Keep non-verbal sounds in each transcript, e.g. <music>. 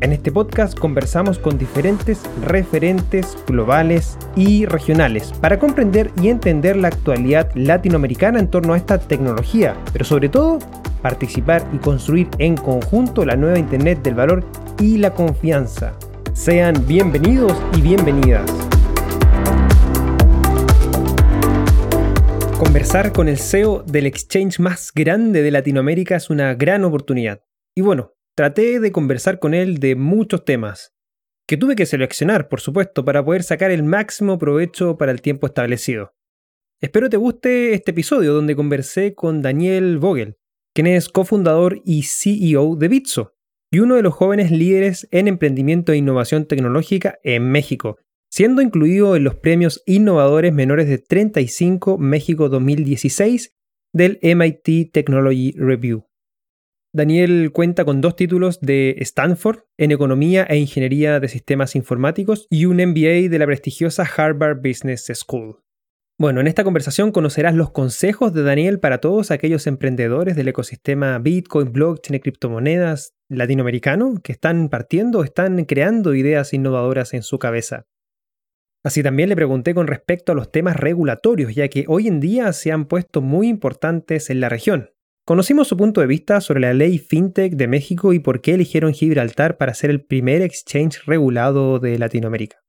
En este podcast conversamos con diferentes referentes globales y regionales para comprender y entender la actualidad latinoamericana en torno a esta tecnología, pero sobre todo participar y construir en conjunto la nueva Internet del valor y la confianza. Sean bienvenidos y bienvenidas. Conversar con el CEO del exchange más grande de Latinoamérica es una gran oportunidad. Y bueno, traté de conversar con él de muchos temas, que tuve que seleccionar, por supuesto, para poder sacar el máximo provecho para el tiempo establecido. Espero te guste este episodio donde conversé con Daniel Vogel, quien es cofundador y CEO de Bitso, y uno de los jóvenes líderes en emprendimiento e innovación tecnológica en México, siendo incluido en los premios Innovadores Menores de 35 México 2016 del MIT Technology Review. Daniel cuenta con dos títulos de Stanford en Economía e Ingeniería de Sistemas Informáticos y un MBA de la prestigiosa Harvard Business School. Bueno, en esta conversación conocerás los consejos de Daniel para todos aquellos emprendedores del ecosistema Bitcoin, blockchain y criptomonedas latinoamericano que están partiendo están creando ideas innovadoras en su cabeza. Así también le pregunté con respecto a los temas regulatorios, ya que hoy en día se han puesto muy importantes en la región, Conocimos su punto de vista sobre la ley FinTech de México y por qué eligieron Gibraltar para ser el primer exchange regulado de Latinoamérica.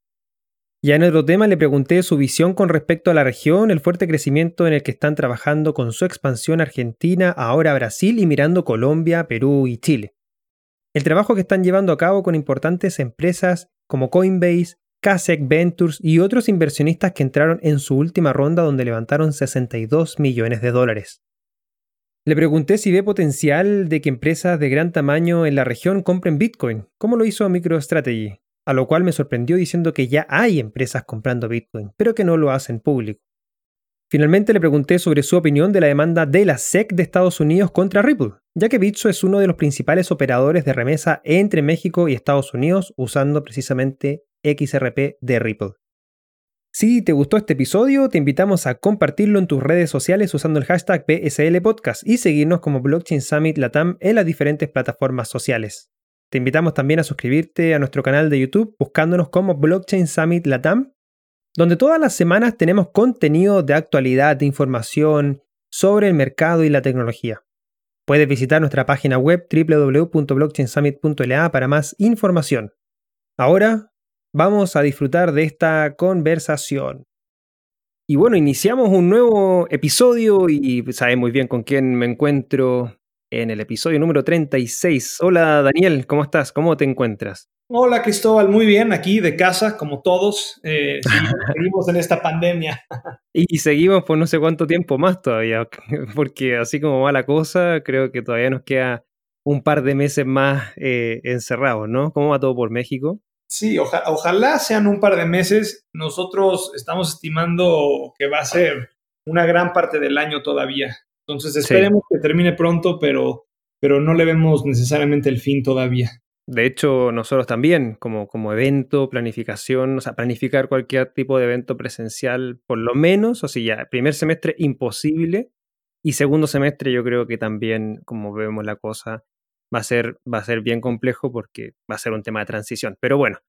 Ya en otro tema le pregunté su visión con respecto a la región, el fuerte crecimiento en el que están trabajando con su expansión Argentina, ahora Brasil y mirando Colombia, Perú y Chile. El trabajo que están llevando a cabo con importantes empresas como Coinbase, Kasek Ventures y otros inversionistas que entraron en su última ronda donde levantaron 62 millones de dólares. Le pregunté si ve potencial de que empresas de gran tamaño en la región compren Bitcoin, como lo hizo MicroStrategy, a lo cual me sorprendió diciendo que ya hay empresas comprando Bitcoin, pero que no lo hacen público. Finalmente le pregunté sobre su opinión de la demanda de la SEC de Estados Unidos contra Ripple, ya que Bitso es uno de los principales operadores de remesa entre México y Estados Unidos usando precisamente XRP de Ripple. Si te gustó este episodio, te invitamos a compartirlo en tus redes sociales usando el hashtag BSL Podcast y seguirnos como Blockchain Summit Latam en las diferentes plataformas sociales. Te invitamos también a suscribirte a nuestro canal de YouTube buscándonos como Blockchain Summit Latam, donde todas las semanas tenemos contenido de actualidad, de información sobre el mercado y la tecnología. Puedes visitar nuestra página web www.blockchainsummit.la para más información. Ahora Vamos a disfrutar de esta conversación. Y bueno, iniciamos un nuevo episodio y sabes muy bien con quién me encuentro en el episodio número 36. Hola Daniel, ¿cómo estás? ¿Cómo te encuentras? Hola Cristóbal, muy bien, aquí de casa, como todos. Eh, <laughs> seguimos en esta pandemia. y, seguimos por no sé cuánto tiempo más todavía, <laughs> porque así como va la cosa, creo que todavía nos queda un par de meses más eh, encerrados, ¿no? ¿Cómo va todo por México? Sí, ojalá sean un par de meses. Nosotros estamos estimando que va a ser una gran parte del año todavía. Entonces esperemos que termine pronto, pero, pero no le vemos necesariamente el fin todavía. De hecho, nosotros también, como, como evento, planificación, o sea, planificar cualquier tipo de evento presencial, por lo menos, o sea, ya, primer semestre imposible, y segundo semestre yo creo que también, como vemos la cosa, va a ser, va a ser bien complejo porque va a ser un tema de transición. Pero bueno,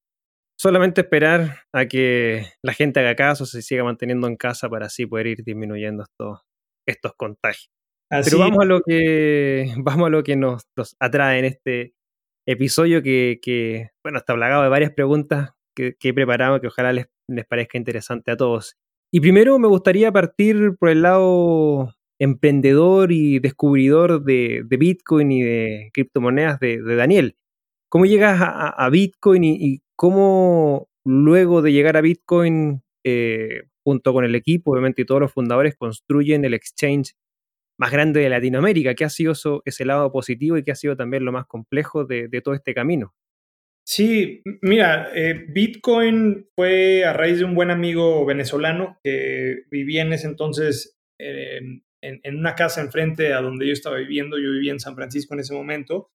solamente esperar a que la gente haga caso, se siga manteniendo en casa para así poder ir disminuyendo estos, estos contagios. Pero vamos a lo que, <laughs> vamos a lo que nos, atrae en este episodio que, que, bueno, está plagado de varias preguntas que, que he preparado que ojalá les, les parezca interesante a todos. Y primero me gustaría partir por el lado emprendedor y descubridor de, Bitcoin y de criptomonedas de, Daniel. ¿Cómo llegas a, Bitcoin y, cómo luego de llegar a Bitcoin, eh, junto con el equipo, obviamente, y todos los fundadores, construyen el exchange más grande de Latinoamérica? ¿Qué ha sido ese lado positivo y qué ha sido también lo más complejo de, todo este camino? Sí, mira, eh, Bitcoin fue a raíz de un buen amigo venezolano que vivía en ese entonces en, una casa enfrente a donde yo estaba viviendo. Yo vivía en San Francisco en ese momento.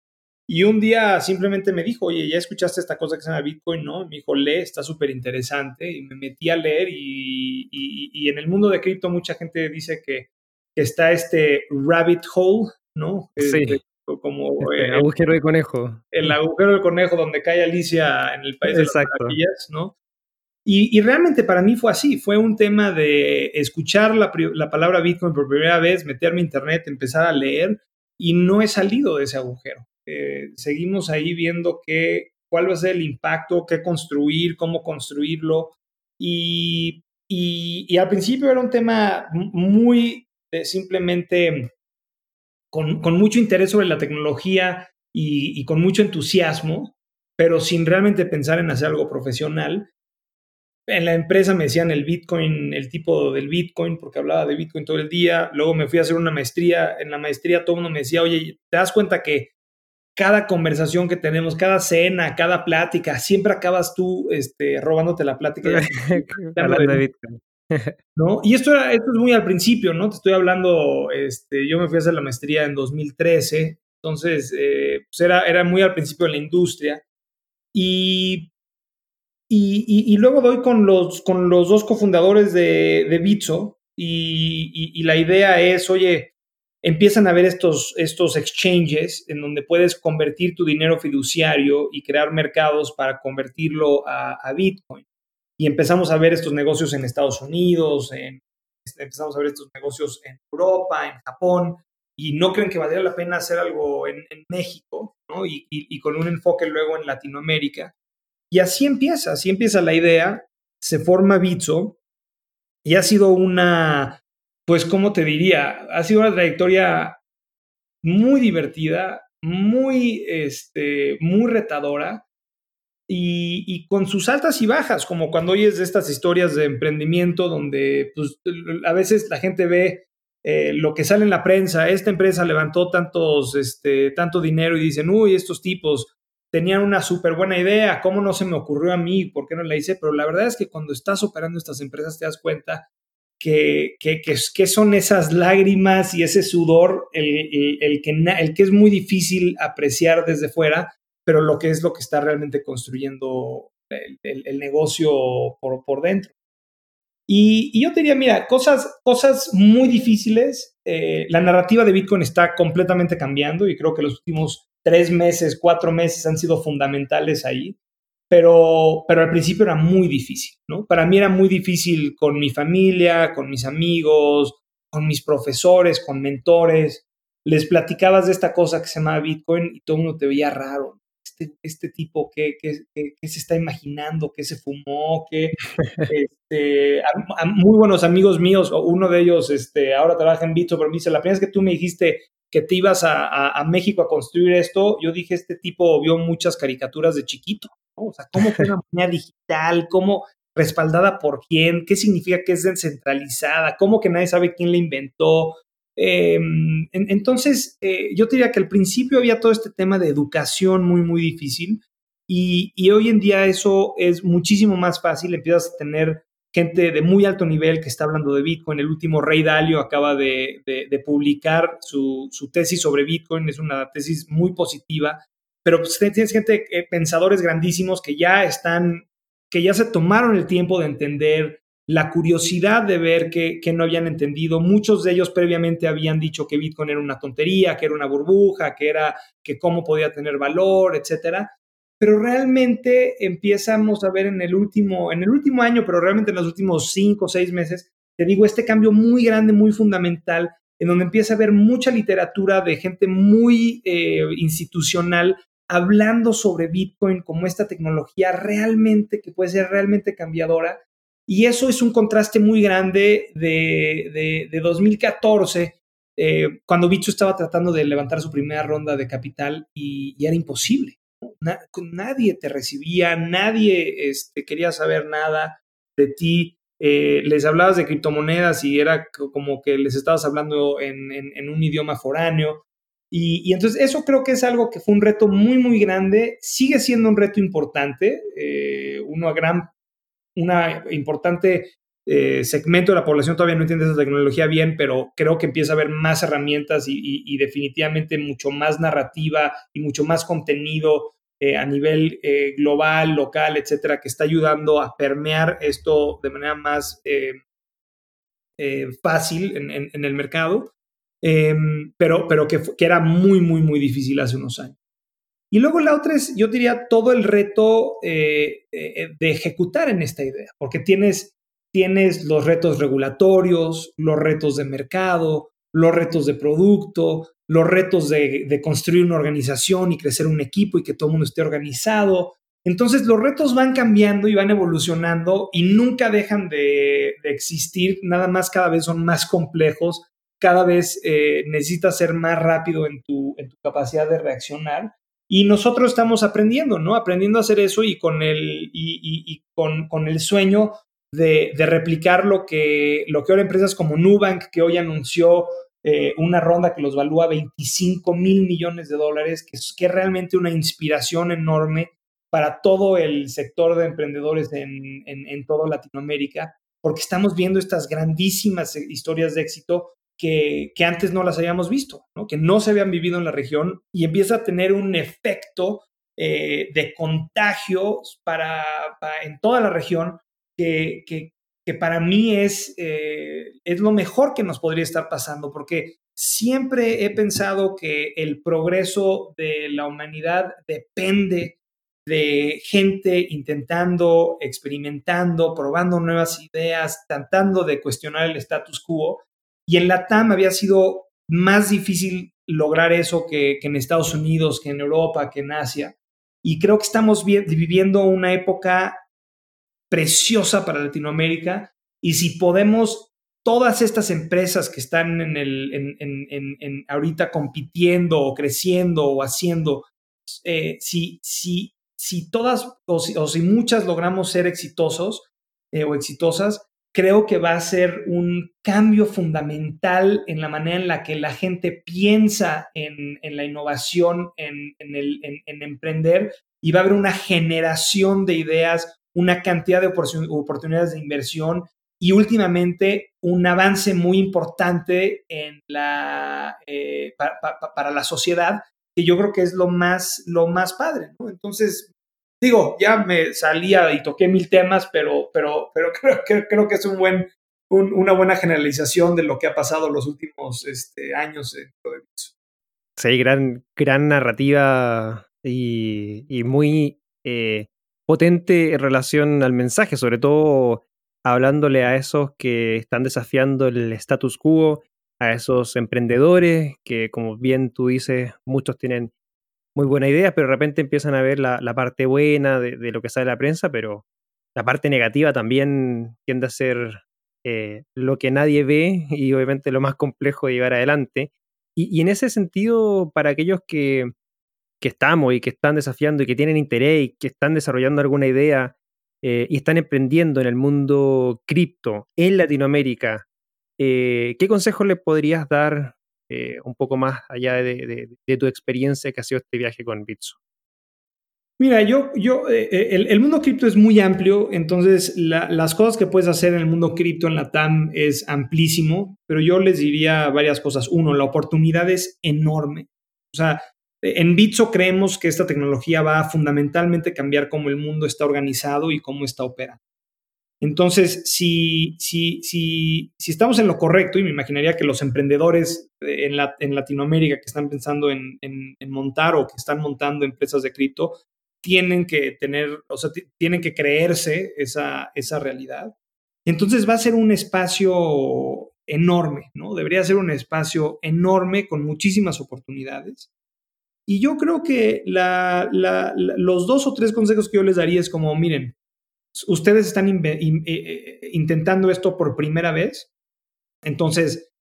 Y un día simplemente me dijo, oye, ¿ya escuchaste esta cosa que se llama Bitcoin? No, me dijo, lee, está súper interesante. Y me metí a leer y, y, en el mundo de cripto mucha gente dice que, está este rabbit hole, ¿no? Sí. Este, como este, el agujero de conejo. El agujero de conejo donde cae Alicia en el país de las maravillas, ¿no? Y, y, realmente para mí fue así, fue un tema de escuchar la, la, palabra Bitcoin por primera vez, meterme a internet, empezar a leer y no he salido de ese agujero. Eh, seguimos ahí viendo qué, cuál va a ser el impacto, qué construir, cómo construirlo. Y, y, al principio era un tema muy simplemente con, con, mucho interés sobre la tecnología y, y, con mucho entusiasmo, pero sin realmente pensar en hacer algo profesional. En la empresa me decían el Bitcoin, el tipo del Bitcoin, porque hablaba de Bitcoin todo el día. Luego me fui a hacer una maestría. En la maestría todo el mundo me decía, oye, ¿te das cuenta que cada conversación que tenemos, cada cena, cada plática, siempre acabas tú este, robándote la plática. <laughs> ¿no? Y esto, era, esto es muy al principio, ¿no? Te estoy hablando, este, yo me fui a hacer la maestría en 2013, entonces eh, pues era, era muy al principio de la industria. Y, y, y, luego doy con los, con los dos cofundadores de, de Bitso y, y la idea es, oye, empiezan a haber estos, estos exchanges en donde puedes convertir tu dinero fiduciario y crear mercados para convertirlo a, Bitcoin. Y empezamos a ver estos negocios en Estados Unidos, en, empezamos a ver estos negocios en Europa, en Japón, y no creen que valdría la pena hacer algo en, México, ¿no? Y, y, con un enfoque luego en Latinoamérica. Y así empieza, así empieza la idea, se forma Bitso, y ha sido una, pues, ¿cómo te diría? Ha sido una trayectoria muy divertida, muy, este, muy retadora y, con sus altas y bajas, como cuando oyes de estas historias de emprendimiento donde pues, a veces la gente ve eh, lo que sale en la prensa, esta empresa levantó tantos, este, tanto dinero y dicen, uy, estos tipos tenían una súper buena idea, ¿cómo no se me ocurrió a mí? ¿Por qué no la hice? Pero la verdad es que cuando estás operando estas empresas te das cuenta que, que, son esas lágrimas y ese sudor, el, el, que, el que es muy difícil apreciar desde fuera, pero lo que es lo que está realmente construyendo el, negocio por, por dentro. Y, yo te diría, mira, cosas, cosas muy difíciles. Eh, la narrativa de Bitcoin está completamente cambiando y creo que los últimos tres meses, cuatro meses han sido fundamentales ahí pero, pero al principio era muy difícil, ¿no? Para mí era muy difícil con mi familia, con mis amigos, con mis profesores, con mentores. Les platicabas de esta cosa que se llama Bitcoin y todo el mundo te veía raro. Este, este tipo, ¿qué, qué, se está imaginando? ¿Qué se fumó? ¿Qué, <laughs> este, muy buenos amigos míos, uno de ellos este, ahora trabaja en Bitso, pero me dice, la primera vez que tú me dijiste que te ibas a, a México a construir esto, yo dije, este tipo vio muchas caricaturas de chiquito. O sea, ¿cómo fue una <laughs> moneda digital? ¿Cómo respaldada por quién? ¿Qué significa que es descentralizada? ¿Cómo que nadie sabe quién la inventó? Em, entonces, eh, yo diría que al principio había todo este tema de educación muy, muy difícil y, hoy en día eso es muchísimo más fácil. Empiezas a tener gente de muy alto nivel que está hablando de Bitcoin. El último Rey Dalio acaba de, publicar su, su, tesis sobre Bitcoin. Es una tesis muy positiva pero pues, tienes gente, eh, pensadores grandísimos que ya están, que ya se tomaron el tiempo de entender la curiosidad de ver que, no habían entendido. Muchos de ellos previamente habían dicho que Bitcoin era una tontería, que era una burbuja, que era que cómo podía tener valor, etcétera. Pero realmente empezamos a ver en el último, en el último año, pero realmente en los últimos cinco o seis meses, te digo, este cambio muy grande, muy fundamental, en donde empieza a haber mucha literatura de gente muy eh, institucional hablando sobre Bitcoin como esta tecnología realmente, que puede ser realmente cambiadora. Y eso es un contraste muy grande de, de, 2014, eh, cuando Bitso estaba tratando de levantar su primera ronda de capital y, era imposible. nadie te recibía, nadie este, quería saber nada de ti. Eh, les hablabas de criptomonedas y era como que les estabas hablando en un idioma foráneo. Y, entonces eso creo que es algo que fue un reto muy, muy grande, sigue siendo un reto importante, eh, una gran, una importante eh, segmento de la población todavía no entiende esa tecnología bien, pero creo que empieza a haber más herramientas y, definitivamente mucho más narrativa y mucho más contenido eh, a nivel global, local, etcétera, que está ayudando a permear esto de manera más fácil en el mercado. Em, pero, pero que, que, era muy, muy, muy difícil hace unos años. Y luego la otra es, yo diría, todo el reto eh, eh, de ejecutar en esta idea, porque tienes, tienes los retos regulatorios, los retos de mercado, los retos de producto, los retos de, de, construir una organización y crecer un equipo y que todo el mundo esté organizado. Entonces los retos van cambiando y van evolucionando y nunca dejan de, de existir, nada más cada vez son más complejos cada vez eh, necesitas ser más rápido en tu, en tu capacidad de reaccionar. Y nosotros estamos aprendiendo, ¿no? Aprendiendo a hacer eso y con el, y, con, con, el sueño de, de, replicar lo que, lo que ahora empresas como Nubank, que hoy anunció eh, una ronda que los valúa 25 mil millones de dólares, que es, que es realmente una inspiración enorme para todo el sector de emprendedores en, en, en toda Latinoamérica, porque estamos viendo estas grandísimas historias de éxito que, antes no las habíamos visto, que no se habían vivido en la región y empieza a tener un efecto eh, de contagio para, en toda la región que, que, para mí es, eh, es lo mejor que nos podría estar pasando, porque siempre he pensado que el progreso de la humanidad depende de gente intentando, experimentando, probando nuevas ideas, tratando de cuestionar el status quo y en la TAM había sido más difícil lograr eso que, en Estados Unidos, que en Europa, que en Asia. Y creo que estamos viviendo una época preciosa para Latinoamérica. Y si podemos, todas estas empresas que están en el, ahorita compitiendo o creciendo o haciendo, eh, si, si, si todas o si, muchas logramos ser exitosos eh, o exitosas, creo que va a ser un cambio fundamental en la manera en la que la gente piensa en, la innovación, en, emprender, y va a haber una generación de ideas, una cantidad de oportunidades de inversión y últimamente un avance muy importante eh, para la sociedad, que yo creo que es lo más, lo más padre. Entonces, digo, ya me salía y toqué mil temas, pero, pero, pero <laughs> creo, que es un buen, una buena generalización de lo que ha pasado los últimos este, años en Sí, gran, gran narrativa y, muy eh, potente en relación al mensaje, sobre todo hablándole a esos que están desafiando el status quo, a esos emprendedores que, como bien tú dices, muchos tienen muy buena idea, pero de repente empiezan a ver la, parte buena de, lo que sale la prensa, pero la parte negativa también tiende a ser eh, lo que nadie ve y obviamente lo más complejo de llevar adelante. Y, en ese sentido, para aquellos que, que, estamos y que están desafiando y que tienen interés y que están desarrollando alguna idea eh, y están emprendiendo en el mundo cripto en Latinoamérica, eh, ¿qué consejos le podrías dar eh, un poco más allá de, tu experiencia que ha sido este viaje con Bitso? Mira, yo, yo, eh, eh, el, mundo cripto es muy amplio, entonces las cosas que puedes hacer en el mundo cripto en la TAM es amplísimo, pero yo les diría varias cosas. Uno, la oportunidad es enorme. O sea, en Bitso creemos que esta tecnología va a fundamentalmente cambiar cómo el mundo está organizado y cómo está operando. Entonces, si, si, si, estamos en lo correcto, y me imaginaría que los emprendedores en Latinoamérica que están pensando en, montar o que están montando empresas de cripto, tienen que tener, o sea, tienen que creerse esa, esa realidad. Entonces va a ser un espacio enorme, ¿no? Debería ser un espacio enorme con muchísimas oportunidades. Y yo creo que los dos o tres consejos que yo les daría es como, miren, ustedes están eh, eh, intentando esto por primera vez, entonces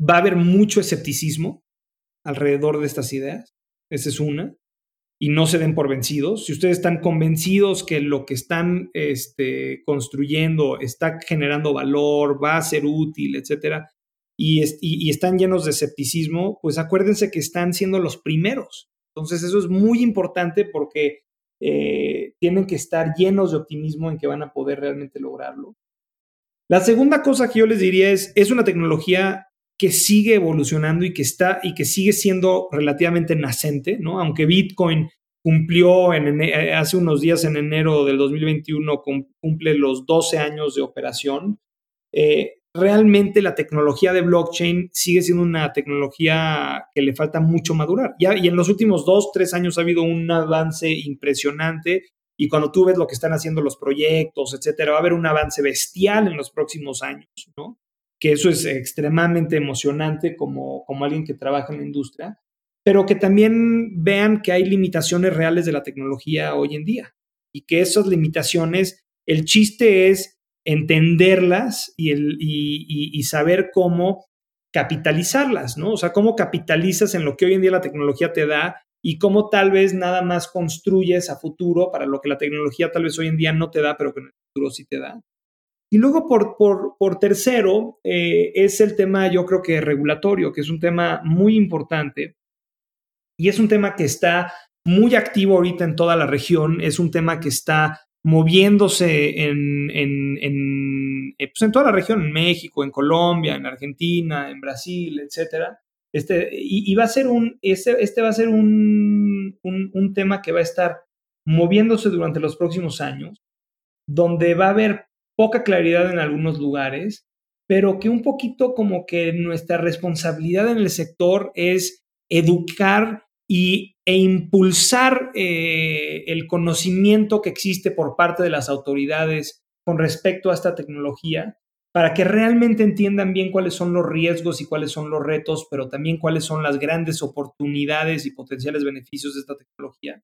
va a haber mucho escepticismo alrededor de estas ideas. Esa es una. Y no se den por vencidos. Si ustedes están convencidos que lo que están este, construyendo está generando valor, va a ser útil, etcétera, y, están llenos de escepticismo, pues acuérdense que están siendo los primeros. Entonces eso es muy importante porque eh, tienen que estar llenos de optimismo en que van a poder realmente lograrlo. La segunda cosa que yo les diría es, es una tecnología que sigue evolucionando y que está y que sigue siendo relativamente nacente, ¿no? Aunque Bitcoin cumplió eh, hace unos días en enero del 2021 cumple los 12 años de operación. Eh, realmente la tecnología de blockchain sigue siendo una tecnología que le falta mucho madurar. Y en los últimos dos, tres años ha habido un avance impresionante y cuando tú ves lo que están haciendo los proyectos, etcétera, va a haber un avance bestial en los próximos años, ¿no? Que eso es extremadamente emocionante como, como alguien que trabaja en la industria, pero que también vean que hay limitaciones reales de la tecnología hoy en día y que esas limitaciones, el chiste es entenderlas y, el, y, saber cómo capitalizarlas, ¿no? O sea, cómo capitalizas en lo que hoy en día la tecnología te da y cómo tal vez nada más construyes a futuro para lo que la tecnología tal vez hoy en día no te da, pero que en el futuro sí te da. Y luego, por, por, tercero, eh, es el tema, yo creo que regulatorio, que es un tema muy importante y es un tema que está muy activo ahorita en toda la región, es un tema que está moviéndose en, en, en, eh, pues en toda la región, en México, en Colombia, en Argentina, en Brasil, etcétera. Este, y, va a ser un, este, este va a ser un, un, tema que va a estar moviéndose durante los próximos años, donde va a haber poca claridad en algunos lugares, pero que un poquito como que nuestra responsabilidad en el sector es educar y, e impulsar eh, el conocimiento que existe por parte de las autoridades con respecto a esta tecnología para que realmente entiendan bien cuáles son los riesgos y cuáles son los retos, pero también cuáles son las grandes oportunidades y potenciales beneficios de esta tecnología,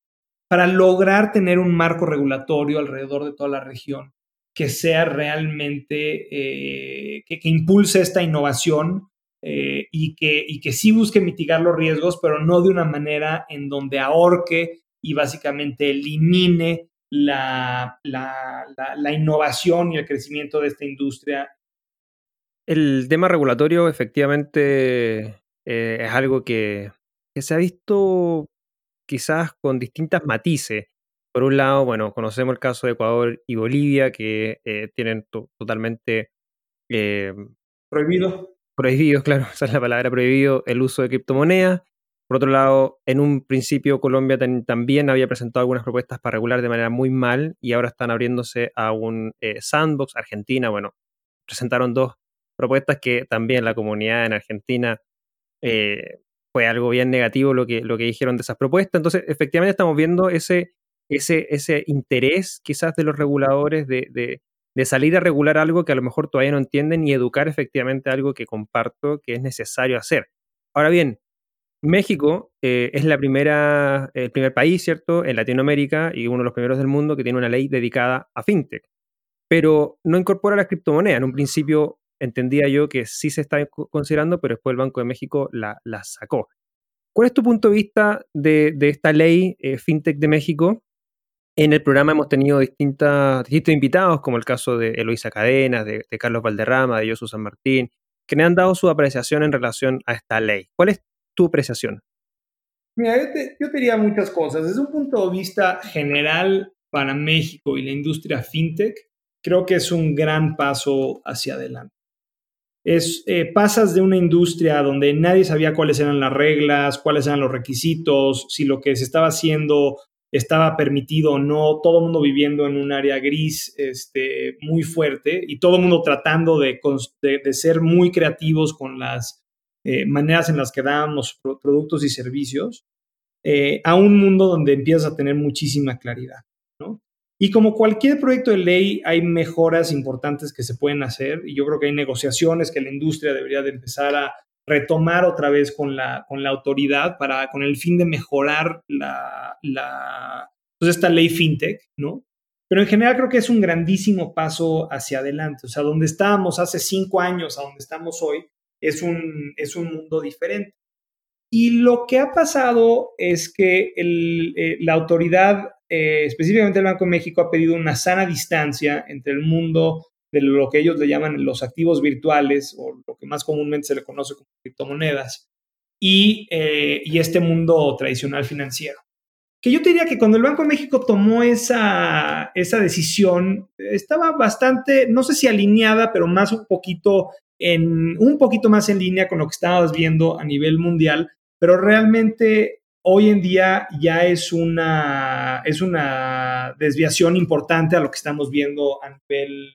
para lograr tener un marco regulatorio alrededor de toda la región que sea realmente, eh, que, impulse esta innovación eh, y, que, y que sí busque mitigar los riesgos, pero no de una manera en donde ahorque y básicamente elimine la, la, la, innovación y el crecimiento de esta industria el tema regulatorio efectivamente eh, es algo que, se ha visto quizás con distintas matices. Por un lado, bueno, conocemos el caso de Ecuador y Bolivia que eh, tienen totalmente... Eh, prohibido. Prohibido, claro, <laughs> esa es la palabra, prohibido el uso de criptomonedas. Por otro lado, en un principio Colombia también había presentado algunas propuestas para regular de manera muy mal y ahora están abriéndose a un sandbox. Argentina, bueno, presentaron dos propuestas que también la comunidad en Argentina eh, fue algo bien negativo lo que, lo que dijeron de esas propuestas. Entonces, efectivamente estamos viendo ese, ese, ese interés quizás de los reguladores de, salir a regular algo que a lo mejor todavía no entienden y educar efectivamente algo que comparto que es necesario hacer. Ahora bien, México eh, es la primera, el primer país, ¿cierto?, en Latinoamérica y uno de los primeros del mundo que tiene una ley dedicada a fintech, pero no incorpora la criptomoneda. En un principio entendía yo que sí se está considerando, pero después el Banco de México la, sacó. ¿Cuál es tu punto de vista de, esta ley eh, FinTech de México? En el programa hemos tenido distintos invitados, como el caso de Eloisa Cadenas, de, Carlos Valderrama, de Josu San Martín, que me han dado su apreciación en relación a esta ley. ¿Cuál es tu apreciación? Mira, yo yo te diría muchas cosas. Desde un punto de vista general para México y la industria fintech, creo que es un gran paso hacia adelante es, eh, pasas de una industria donde nadie sabía cuáles eran las reglas, cuáles eran los requisitos, si lo que se estaba haciendo estaba permitido o no, todo el mundo viviendo en un área gris este, muy fuerte y todo el mundo tratando de, ser muy creativos con las eh, maneras en las que dábamos productos y servicios, eh, a un mundo donde empiezas a tener muchísima claridad. ¿no? Y como cualquier proyecto de ley, hay mejoras importantes que se pueden hacer y yo creo que hay negociaciones que la industria debería de empezar a retomar otra vez con la, con la autoridad para, con el fin de mejorar la, la, pues esta ley fintech, ¿no? Pero en general creo que es un grandísimo paso hacia adelante. O sea, donde estábamos hace cinco años a donde estamos hoy, es un, es un mundo diferente. Y lo que ha pasado es que el, eh, la autoridad, eh, específicamente el Banco de México, ha pedido una sana distancia entre el mundo de lo que ellos le llaman los activos virtuales o lo que más comúnmente se le conoce como criptomonedas y, eh, y este mundo tradicional financiero. Que yo te diría que cuando el Banco de México tomó esa, esa decisión, estaba bastante, no sé si alineada, pero más un poquito en, un poquito más en línea con lo que estabas viendo a nivel mundial, pero realmente hoy en día ya es una, es una desviación importante a lo que estamos viendo a nivel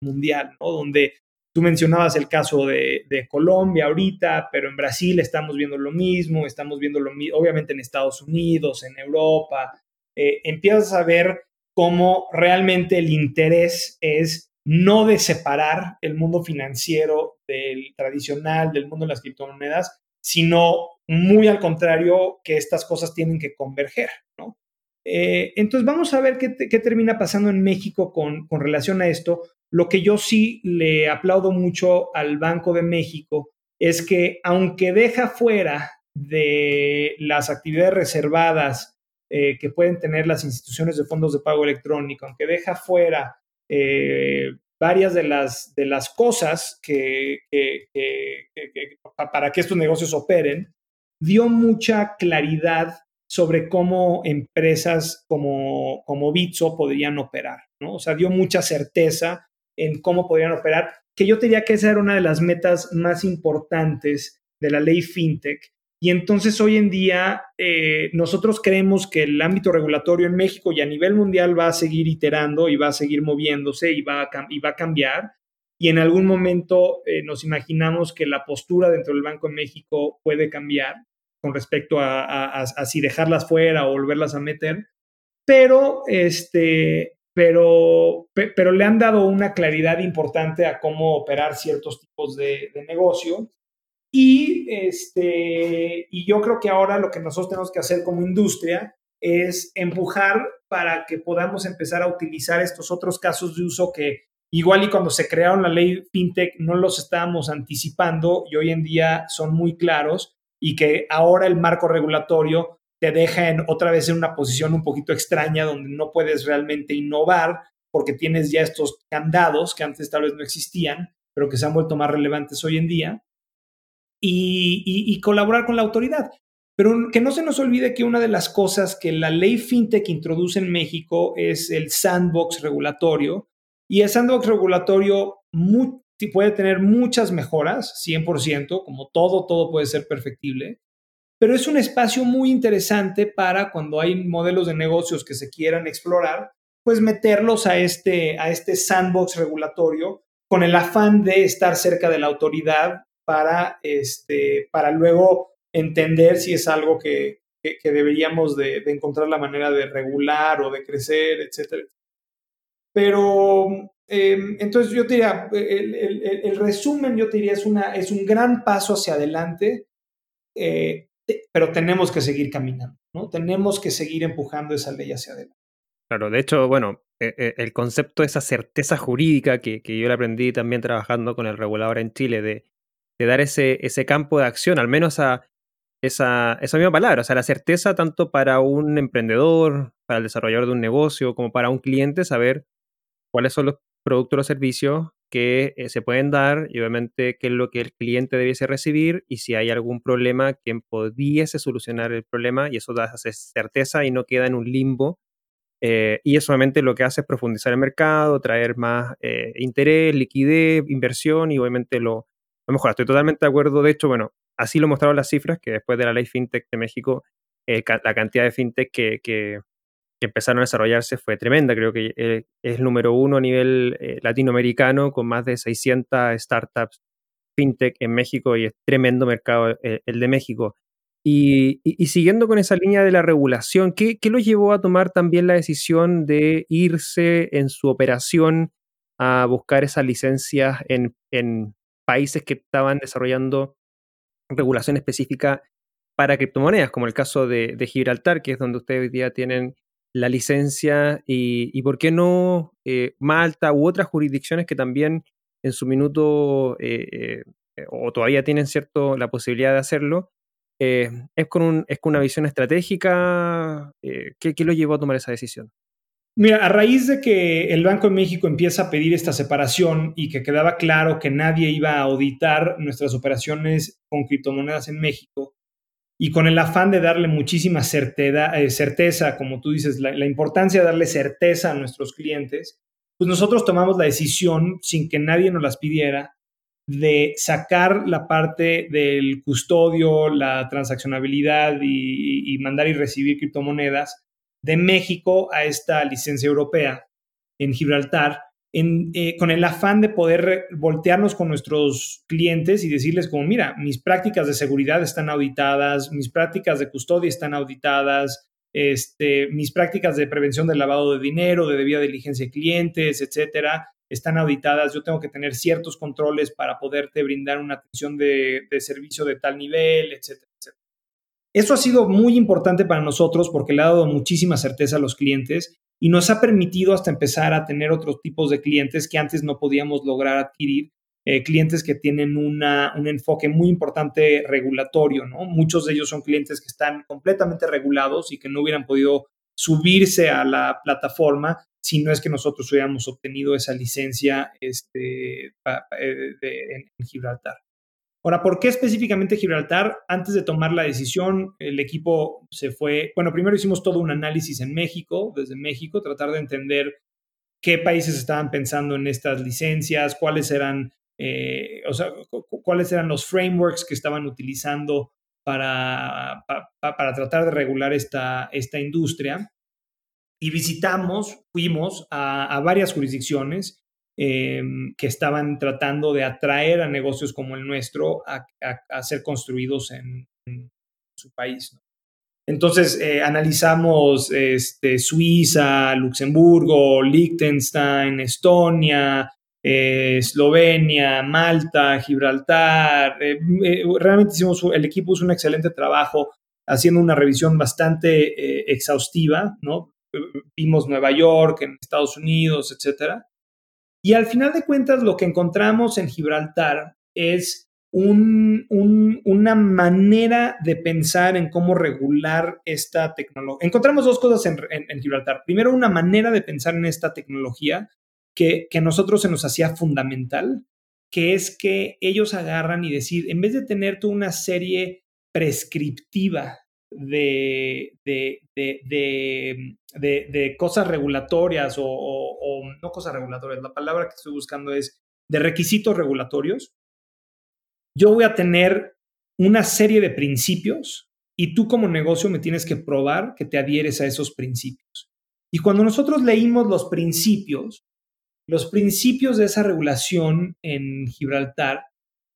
mundial, ¿no? Donde tú mencionabas el caso de, Colombia ahorita, pero en Brasil estamos viendo lo mismo, estamos viendo lo mismo, obviamente en Estados Unidos, en Europa, eh, empiezas a ver cómo realmente el interés es no de separar el mundo financiero del tradicional, del mundo de las criptomonedas, sino muy al contrario que estas cosas tienen que converger, ¿no? Eh, entonces vamos a ver qué, termina pasando en México con, con, relación a esto. Lo que yo sí le aplaudo mucho al Banco de México es que aunque deja fuera de las actividades reservadas eh, que pueden tener las instituciones de fondos de pago electrónico, aunque deja fuera eh, varias de las, de las cosas que, para que estos negocios operen, dio mucha claridad sobre cómo empresas como, como Bitso podrían operar, ¿no? O sea, dio mucha certeza en cómo podrían operar, que yo diría que esa era una de las metas más importantes de la ley FinTech. Y entonces hoy en día eh, nosotros creemos que el ámbito regulatorio en México y a nivel mundial va a seguir iterando y va a seguir moviéndose y va a, y va a cambiar. Y en algún momento eh, nos imaginamos que la postura dentro del Banco de México puede cambiar con respecto a, si dejarlas fuera o volverlas a meter, pero, este, pero, pero le han dado una claridad importante a cómo operar ciertos tipos de, negocio. Y, este, y yo creo que ahora lo que nosotros tenemos que hacer como industria es empujar para que podamos empezar a utilizar estos otros casos de uso que igual y cuando se crearon la ley FinTech no los estábamos anticipando y hoy en día son muy claros y que ahora el marco regulatorio te deja en, otra vez en una posición un poquito extraña donde no puedes realmente innovar porque tienes ya estos candados que antes tal vez no existían, pero que se han vuelto más relevantes hoy en día, y, colaborar con la autoridad. Pero que no se nos olvide que una de las cosas que la ley FinTech introduce en México es el sandbox regulatorio, y el sandbox regulatorio puede tener muchas mejoras, 100%, como todo, todo puede ser perfectible, pero es un espacio muy interesante para cuando hay modelos de negocios que se quieran explorar, pues meterlos a este, a este sandbox regulatorio con el afán de estar cerca de la autoridad para, este, para luego entender si es algo que, deberíamos de, encontrar la manera de regular o de crecer, etcétera. Pero Em, entonces yo te diría, el, resumen yo te diría es, una, es un gran paso hacia adelante, eh, pero tenemos que seguir caminando, ¿no? Tenemos que seguir empujando esa ley hacia adelante. Claro, de hecho, bueno, e, e, el concepto de esa certeza jurídica que, yo le aprendí también trabajando con el regulador en Chile, de, dar ese, ese campo de acción, al menos a esa, esa misma palabra, o sea, la certeza tanto para un emprendedor, para el desarrollador de un negocio, como para un cliente, saber cuáles son los productos o servicios que eh, se pueden dar y obviamente qué es lo que el cliente debiese recibir y si hay algún problema, quién pudiese solucionar el problema y eso da certeza y no queda en un limbo. Eh, y eso obviamente lo que hace es profundizar el mercado, traer más eh, interés, liquidez, inversión y obviamente lo, lo mejora. Estoy totalmente de acuerdo. De hecho, bueno, así lo mostraron las cifras que después de la ley FinTech de México, la cantidad de FinTech que, que, que empezaron a desarrollarse fue tremenda. Creo que eh, es número uno a nivel eh, latinoamericano con más de 600 startups fintech en México y es tremendo mercado eh, el de México. Y, siguiendo con esa línea de la regulación, ¿qué, ¿qué, lo llevó a tomar también la decisión de irse en su operación a buscar esas licencias en, en países que estaban desarrollando regulación específica para criptomonedas, como el caso de, de Gibraltar, que es donde ustedes hoy día tienen la licencia y, por qué no eh, Malta u otras jurisdicciones que también en su minuto eh, eh, o todavía tienen cierto la posibilidad de hacerlo. es, con un, es con una visión estratégica. ¿qué, ¿Qué lo llevó a tomar esa decisión? Mira, a raíz de que el Banco de México empieza a pedir esta separación y que quedaba claro que nadie iba a auditar nuestras operaciones con criptomonedas en México, y con el afán de darle muchísima eh, certeza, como tú dices, la, importancia de darle certeza a nuestros clientes, pues nosotros tomamos la decisión, sin que nadie nos las pidiera, de sacar la parte del custodio, la transaccionabilidad y mandar y recibir criptomonedas de México a esta licencia europea en Gibraltar eh, con el afán de poder voltearnos con nuestros clientes y decirles como, mira, mis prácticas de seguridad están auditadas, mis prácticas de custodia están auditadas, este, mis prácticas de prevención del lavado de dinero, de debida diligencia de clientes, etcétera, están auditadas. Yo tengo que tener ciertos controles para poderte brindar una atención de, servicio de tal nivel, etcétera, etcétera. Eso ha sido muy importante para nosotros porque le ha dado muchísima certeza a los clientes y nos ha permitido hasta empezar a tener otros tipos de clientes que antes no podíamos lograr adquirir, eh, clientes que tienen una, un enfoque muy importante regulatorio, ¿no? Muchos de ellos son clientes que están completamente regulados y que no hubieran podido subirse a la plataforma si no es que nosotros hubiéramos obtenido esa licencia este, eh, en Gibraltar. Ahora, ¿por qué específicamente Gibraltar? Antes de tomar la decisión, el equipo se fue, bueno, primero hicimos todo un análisis en México, desde México, tratar de entender qué países estaban pensando en estas licencias, cuáles eran, eh, o sea, cuáles eran los frameworks que estaban utilizando para, para, tratar de regular esta, esta industria. Y visitamos, fuimos a varias jurisdicciones Em, que estaban tratando de atraer a negocios como el nuestro a, ser construidos en, su país. Entonces, eh, analizamos este, Suiza, Luxemburgo, Liechtenstein, Estonia, eh, Eslovenia, Malta, Gibraltar. Eh, realmente hicimos, el equipo hizo un excelente trabajo haciendo una revisión bastante exhaustiva, ¿no? Vimos Nueva York, en Estados Unidos, etcétera. Y al final de cuentas, lo que encontramos en Gibraltar es una manera de pensar en cómo regular esta tecnología. Encontramos dos cosas en, Gibraltar. Primero, una manera de pensar en esta tecnología que, que a nosotros se nos hacía fundamental, que es que ellos agarran y decir, en vez de tener tú una serie prescriptiva de, de, cosas regulatorias o, no cosas regulatorias, la palabra que estoy buscando es de requisitos regulatorios, yo voy a tener una serie de principios y tú como negocio me tienes que probar que te adhieres a esos principios. Y cuando nosotros leímos los principios, los principios de esa regulación en Gibraltar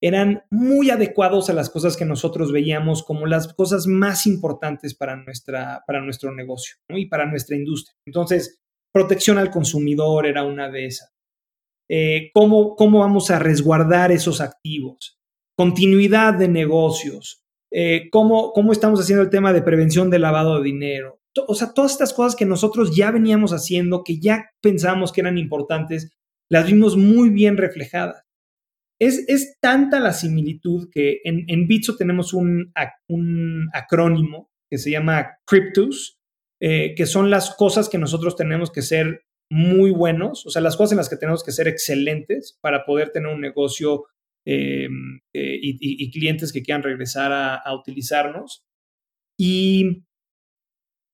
eran muy adecuados a las cosas que nosotros veíamos como las cosas más importantes para, nuestra, para nuestro negocio y para nuestra industria. Entonces, protección al consumidor era una de esas. Eh, ¿cómo, ¿Cómo vamos a resguardar esos activos? Continuidad de negocios. Eh, ¿cómo, ¿Cómo estamos haciendo el tema de prevención del lavado de dinero? O sea, todas estas cosas que nosotros ya veníamos haciendo, que ya pensábamos que eran importantes, las vimos muy bien reflejadas. Es, tanta la similitud que en, en Bitso tenemos un, acrónimo que se llama Cryptus, eh, que son las cosas que nosotros tenemos que ser muy buenos, o sea, las cosas en las que tenemos que ser excelentes para poder tener un negocio em, eh, y, clientes que quieran regresar a, utilizarnos. Y,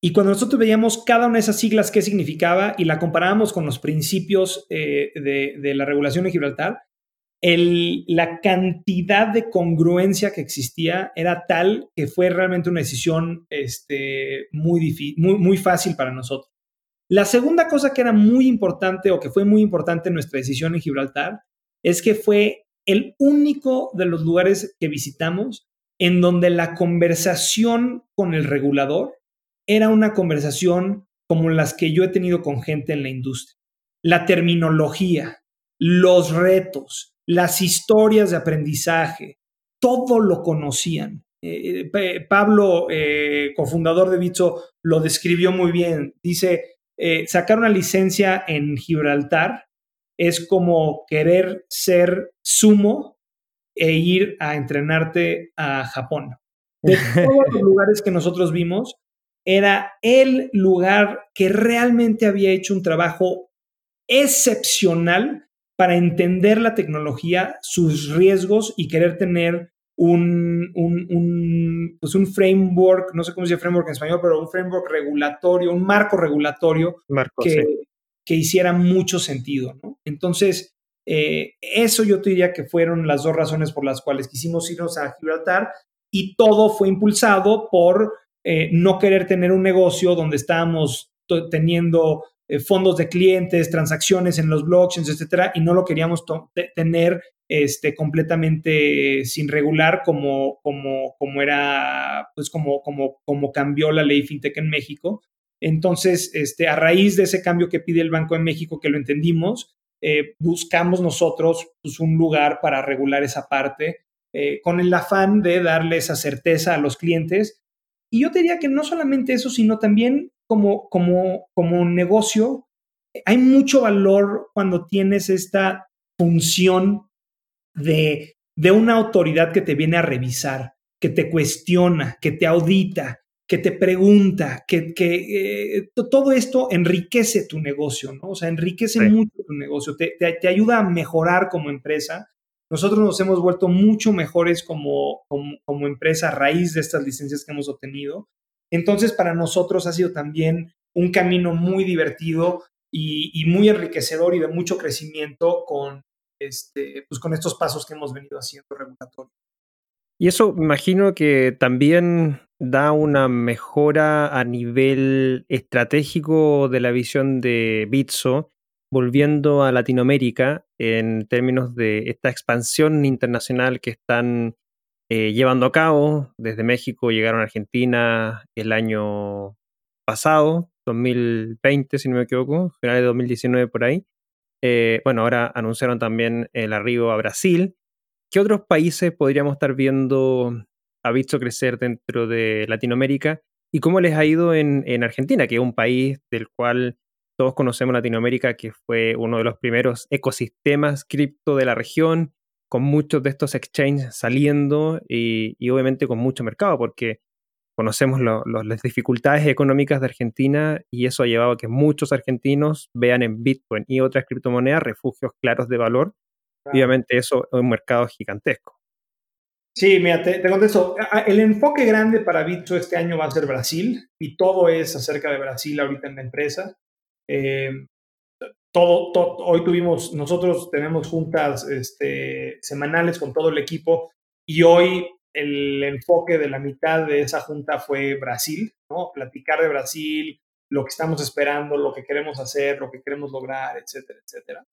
y, cuando nosotros veíamos cada una de esas siglas, qué significaba, y la comparábamos con los principios eh, de, la regulación de Gibraltar, la cantidad de congruencia que existía era tal que fue realmente una decisión este, muy, muy, muy fácil para nosotros. La segunda cosa que era muy importante o que fue muy importante en nuestra decisión en Gibraltar es que fue el único de los lugares que visitamos en donde la conversación con el regulador era una conversación como las que yo he tenido con gente en la industria. La terminología, los retos, las historias de aprendizaje, todo lo conocían. Eh, eh, Pablo, eh, cofundador de Bitso, lo describió muy bien. Dice, sacar una licencia en Gibraltar es como querer ser sumo e ir a entrenarte a Japón. De <laughs> todos los lugares que nosotros vimos, era el lugar que realmente había hecho un trabajo excepcional para entender la tecnología, sus riesgos y querer tener un, un, pues un framework, no sé cómo se dice framework en español, pero un framework regulatorio, un marco regulatorio que, que, hiciera mucho sentido. ¿no? Entonces, eh, eso yo te diría que fueron las dos razones por las cuales quisimos irnos a Gibraltar y todo fue impulsado por eh, no querer tener un negocio donde estábamos teniendo eh, fondos de clientes, transacciones en los blockchains, etcétera, y no lo queríamos tener este, completamente sin regular como, como, como era, pues como, como, como cambió la ley FinTech en México. Entonces, este, a raíz de ese cambio que pide el Banco de México, que lo entendimos, eh, buscamos nosotros pues, un lugar para regular esa parte eh, con el afán de darle esa certeza a los clientes. Y yo te diría que no solamente eso, sino también como, como, como negocio, hay mucho valor cuando tienes esta función de, de una autoridad que te viene a revisar, que te cuestiona, que te audita, que te pregunta, que, que eh, todo esto enriquece tu negocio, ¿no? O sea, enriquece mucho tu negocio, te, te, ayuda a mejorar como empresa. Nosotros nos hemos vuelto mucho mejores como, como, empresa a raíz de estas licencias que hemos obtenido. Entonces, para nosotros ha sido también un camino muy divertido y, muy enriquecedor y de mucho crecimiento con, este, pues con estos pasos que hemos venido haciendo regulatorios. Y eso imagino que también da una mejora a nivel estratégico de la visión de Bitso, volviendo a Latinoamérica en términos de esta expansión internacional que están eh, llevando a cabo. Desde México llegaron a Argentina el año pasado, 2020, si no me equivoco, finales de 2019 por ahí. Eh, bueno, ahora anunciaron también el arribo a Brasil. ¿Qué otros países podríamos estar viendo a visto crecer dentro de Latinoamérica? ¿Y cómo les ha ido en, Argentina, que es un país del cual todos conocemos Latinoamérica, que fue uno de los primeros ecosistemas cripto de la región, con muchos de estos exchanges saliendo y, obviamente con mucho mercado, porque conocemos las dificultades económicas de Argentina y eso ha llevado a que muchos argentinos vean en Bitcoin y otras criptomonedas refugios claros de valor. Obviamente eso es un mercado gigantesco. Sí, mira, te, contesto. El enfoque grande para Bitso este año va a ser Brasil y todo es acerca de Brasil ahorita en la empresa. Eh, todo, hoy tuvimos, nosotros tenemos juntas este, semanales con todo el equipo y hoy el enfoque de la mitad de esa junta fue Brasil, ¿no? Platicar de Brasil, lo que estamos esperando, lo que queremos hacer, lo que queremos lograr, etcétera, etcétera.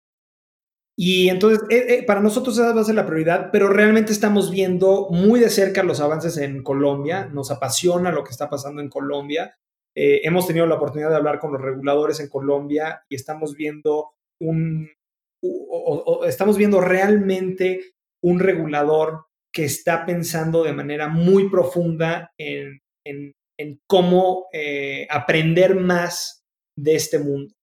Y entonces, eh, eh, para nosotros esa va a ser la prioridad, pero realmente estamos viendo muy de cerca los avances en Colombia, nos apasiona lo que está pasando en Colombia. Eh, hemos tenido la oportunidad de hablar con los reguladores en Colombia y estamos viendo un, estamos viendo realmente un regulador que está pensando de manera muy profunda en, cómo eh, aprender más de este mundo.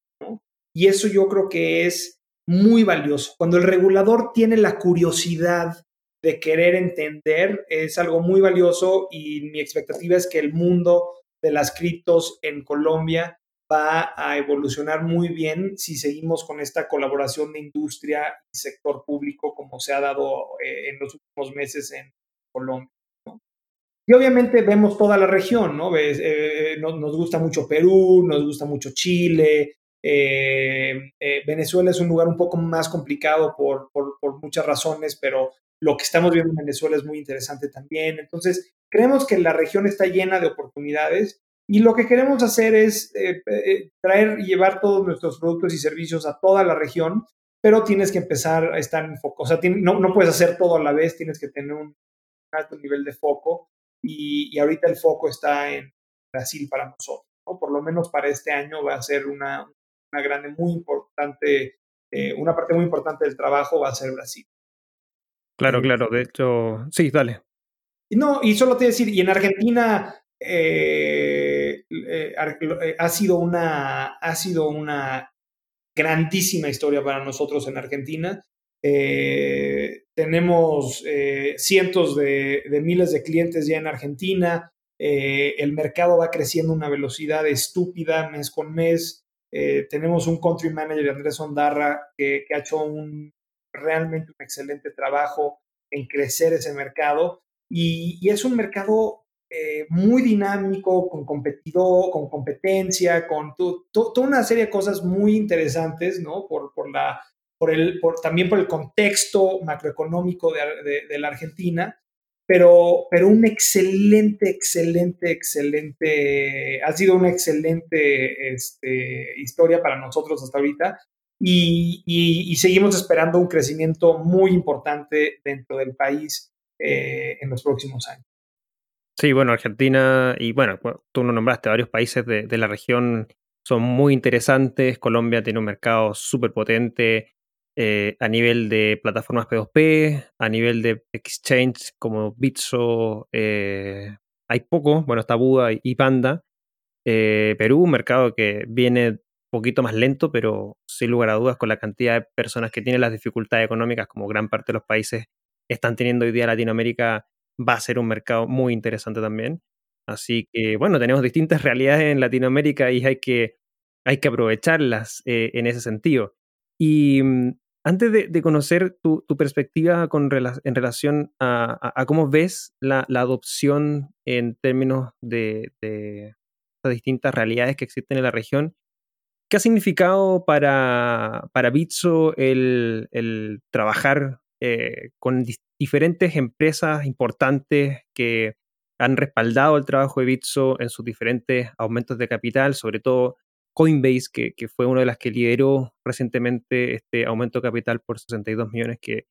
Y eso yo creo que es muy valioso. Cuando el regulador tiene la curiosidad de querer entender, es algo muy valioso y mi expectativa es que el mundo de las criptos en Colombia va a evolucionar muy bien si seguimos con esta colaboración de industria y sector público como se ha dado eh, en los últimos meses en Colombia. Y obviamente vemos toda la región, ¿no? Eh, eh, nos, gusta mucho Perú, nos gusta mucho Chile. Venezuela es un lugar un poco más complicado por, por muchas razones, pero lo que estamos viendo en Venezuela es muy interesante también. Entonces, creemos que la región está llena de oportunidades y lo que queremos hacer es eh, eh, traer y llevar todos nuestros productos y servicios a toda la región, pero tienes que empezar a estar en foco. O sea, no, no, puedes hacer todo a la vez, tienes que tener un alto nivel de foco y, ahorita el foco está en Brasil para nosotros. ¿no? Por lo menos para este año va a ser una, una grande, muy importante, eh, una parte muy importante del trabajo va a ser Brasil. Claro, claro, de hecho, sí, dale. No, y solo te decir, y en Argentina eh, eh, eh, ha, sido una, ha sido una grandísima historia para nosotros en Argentina. tenemos cientos de, miles de clientes ya en Argentina. el mercado va creciendo a una velocidad estúpida mes con mes. tenemos un country manager, Andrés Ondarra, que, que ha hecho un, realmente un excelente trabajo en crecer ese mercado y, es un mercado eh, muy dinámico, con competidor, con competencia, con toda una serie de cosas muy interesantes, ¿no? Por, por la, por el, por, también por el contexto macroeconómico de, de, la Argentina, pero, pero un excelente, excelente, excelente, ha sido una excelente este, historia para nosotros hasta ahorita y, seguimos esperando un crecimiento muy importante dentro del país eh, en los próximos años. Sí, bueno, Argentina y bueno, tú lo nombraste, varios países de, la región son muy interesantes. Colombia tiene un mercado súper potente eh, a nivel de plataformas P2P, a nivel de exchange como Bitso, eh, hay poco, bueno, está Buda y Panda. Perú, un mercado que viene poquito más lento, pero sin lugar a dudas con la cantidad de personas que tienen las dificultades económicas, como gran parte de los países están teniendo hoy día Latinoamérica, va a ser un mercado muy interesante también. Así que, bueno, tenemos distintas <laughs> realidades en Latinoamérica y hay que, hay que aprovecharlas eh, en ese sentido. Y mm, antes de, conocer tu, perspectiva con en relación a, cómo ves la, adopción en términos de, de distintas realidades que existen en la región, ¿Qué ha significado para, para Bitso el, trabajar eh, con diferentes empresas importantes que han respaldado el trabajo de Bitso en sus diferentes aumentos de capital, sobre todo Coinbase, que, fue una de las que lideró recientemente este aumento de capital por 62 millones que,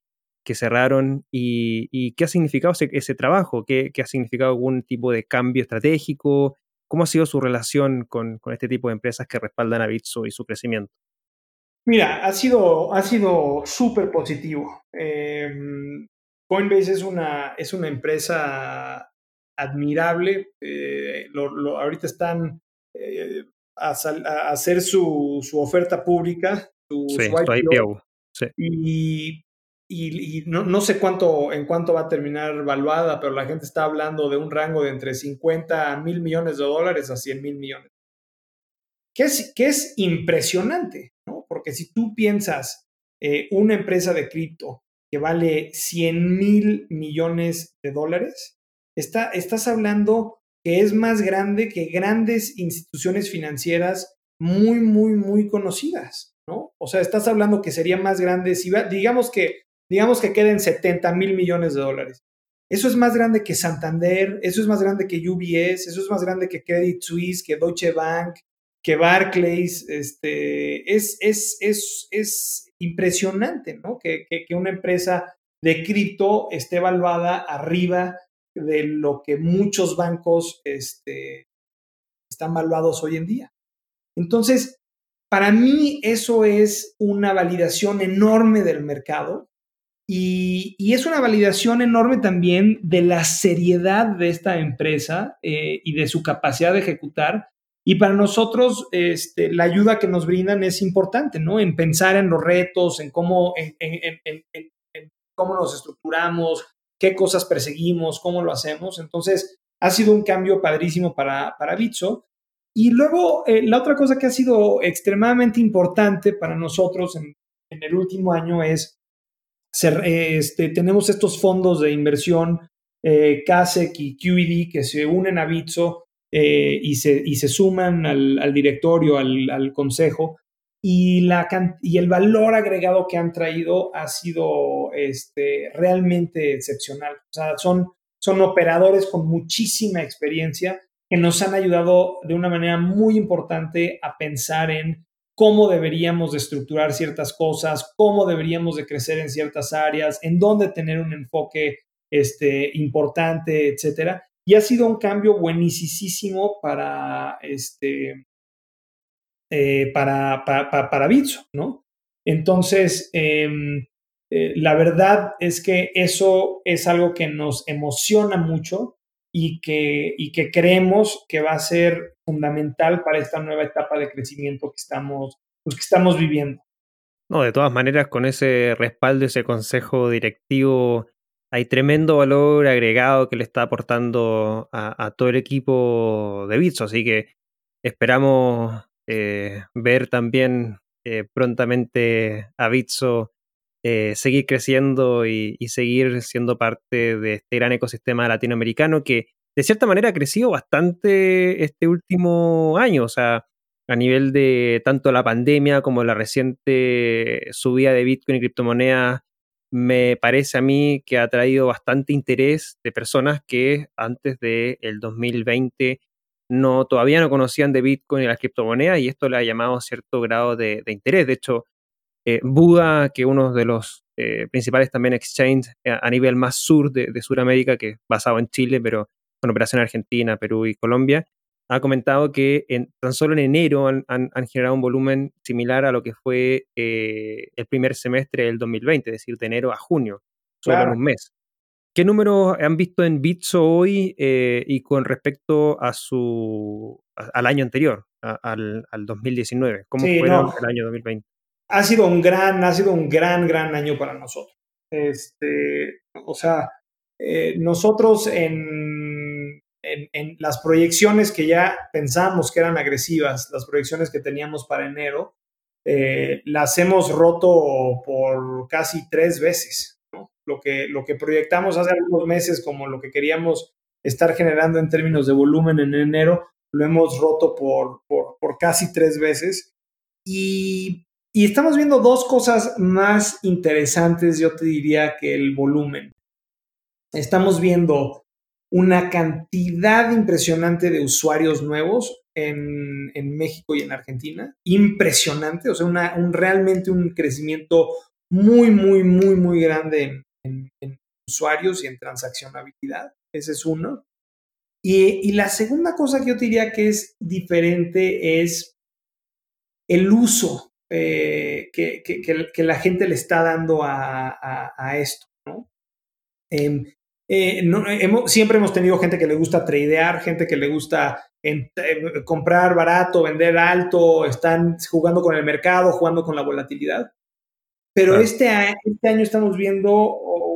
cerraron y, qué ha significado ese, trabajo, ¿Qué, ¿Qué, ha significado algún tipo de cambio estratégico, ¿Cómo ha sido su relación con, este tipo de empresas que respaldan a Bitso y su crecimiento? Mira, ha sido, ha sido súper positivo. Em, Coinbase es una, es una empresa admirable. Eh, ahorita están eh, a, hacer su, oferta pública, su, IPO, Y y, no, sé cuánto, en cuánto va a terminar valuada, pero la gente está hablando de un rango de entre 50 mil millones de dólares a 100 mil millones. Que es, que es impresionante, ¿no? Porque si tú piensas eh, una empresa de cripto que vale 100 mil millones de dólares, está, estás hablando que es más grande que grandes instituciones financieras muy, muy, muy conocidas, ¿no? O sea, estás hablando que sería más grande, si digamos que digamos que queden 70 mil millones de dólares. Eso es más grande que Santander, eso es más grande que UBS, eso es más grande que Credit Suisse, que Deutsche Bank, que Barclays. Este, es, es, es, es impresionante, ¿no? Que, que, una empresa de cripto esté evaluada arriba de lo que muchos bancos este, están valuados hoy en día. Entonces, para mí eso es una validación enorme del mercado y, es una validación enorme también de la seriedad de esta empresa eh, y de su capacidad de ejecutar. Y para nosotros, este, la ayuda que nos brindan es importante, ¿no? En pensar en los retos, en cómo, en, cómo nos estructuramos, qué cosas perseguimos, cómo lo hacemos. Entonces, ha sido un cambio padrísimo para, para Bitso. Y luego, eh, la otra cosa que ha sido extremadamente importante para nosotros en, en el último año es este, tenemos estos fondos de inversión, eh, CASEC y QED, que se unen a Bitso eh, y, se, y se suman al, directorio, al, consejo, y, la, y el valor agregado que han traído ha sido este, realmente excepcional. O sea, son, son operadores con muchísima experiencia que nos han ayudado de una manera muy importante a pensar en cómo deberíamos de estructurar ciertas cosas, cómo deberíamos de crecer en ciertas áreas, en dónde tener un enfoque este, importante, etcétera. Y ha sido un cambio buenísimo para, este, eh, para, para, Bitso, ¿no? Entonces, em, eh, la verdad es que eso es algo que nos emociona mucho y que, y que creemos que va a ser fundamental para esta nueva etapa de crecimiento que estamos, pues, que estamos viviendo. No, de todas maneras, con ese respaldo, ese consejo directivo hay tremendo valor agregado que le está aportando a, todo el equipo de Bitso, así que esperamos eh, ver también eh, prontamente a Bitso eh, seguir creciendo y, seguir siendo parte de este gran ecosistema latinoamericano que de cierta manera ha crecido bastante este último año, o sea, a nivel de tanto la pandemia como la reciente subida de Bitcoin y criptomonedas me parece a mí que ha traído bastante interés de personas que antes del el 2020 no, todavía no conocían de Bitcoin y las criptomonedas y esto le ha llamado cierto grado de, interés. De hecho, eh, Buda, que uno de los eh, principales también exchanges a, nivel más sur de, de Sudamérica, que es basado en Chile, pero con operación en Argentina, Perú y Colombia, ha comentado que en, tan solo en enero han, generado un volumen similar a lo que fue eh, el primer semestre del 2020, es decir, de enero a junio, solo en un mes. ¿Qué números han visto en Bitso hoy eh, y con respecto a su al año anterior, al, 2019? ¿Cómo fue el año 2020? Ha sido un gran, ha sido un gran, gran año para nosotros. Este, o sea, eh, nosotros en en, las proyecciones que ya pensamos que eran agresivas, las proyecciones que teníamos para enero, eh, las hemos roto por casi tres veces. Lo, que, lo que proyectamos hace algunos meses como lo que queríamos estar generando en términos de volumen en enero, lo hemos roto por, por, casi tres veces. Y, y estamos viendo dos cosas más interesantes, yo te diría, que el volumen. Estamos viendo una cantidad impresionante de usuarios nuevos en, México y en Argentina. Impresionante, o sea, un, realmente un crecimiento muy, muy, muy, muy grande en, usuarios y en transaccionabilidad. Ese es uno. Y, la segunda cosa que yo diría que es diferente es el uso eh, que, la gente le está dando a, esto. ¿no? Em, eh, siempre hemos tenido gente que le gusta tradear, gente que le gusta eh, comprar barato, vender alto, están jugando con el mercado, jugando con la volatilidad. Pero este, año, este año estamos viendo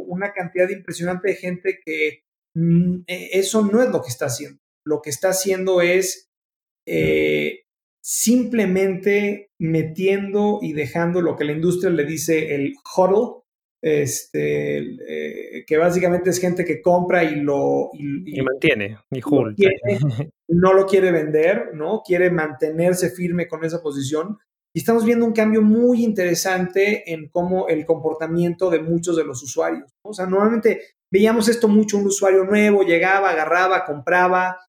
una cantidad impresionante de gente que mm, e, eso no es lo que está haciendo. Lo que está haciendo es eh, simplemente metiendo y dejando lo que la industria le dice el hodl, este, eh, que básicamente es gente que compra y lo... Y, mantiene, y <laughs> no lo quiere vender, ¿no? Quiere mantenerse firme con esa posición. Y estamos viendo un cambio muy interesante en cómo el comportamiento de muchos de los usuarios. O sea, normalmente veíamos esto mucho, un usuario nuevo llegaba, agarraba, compraba,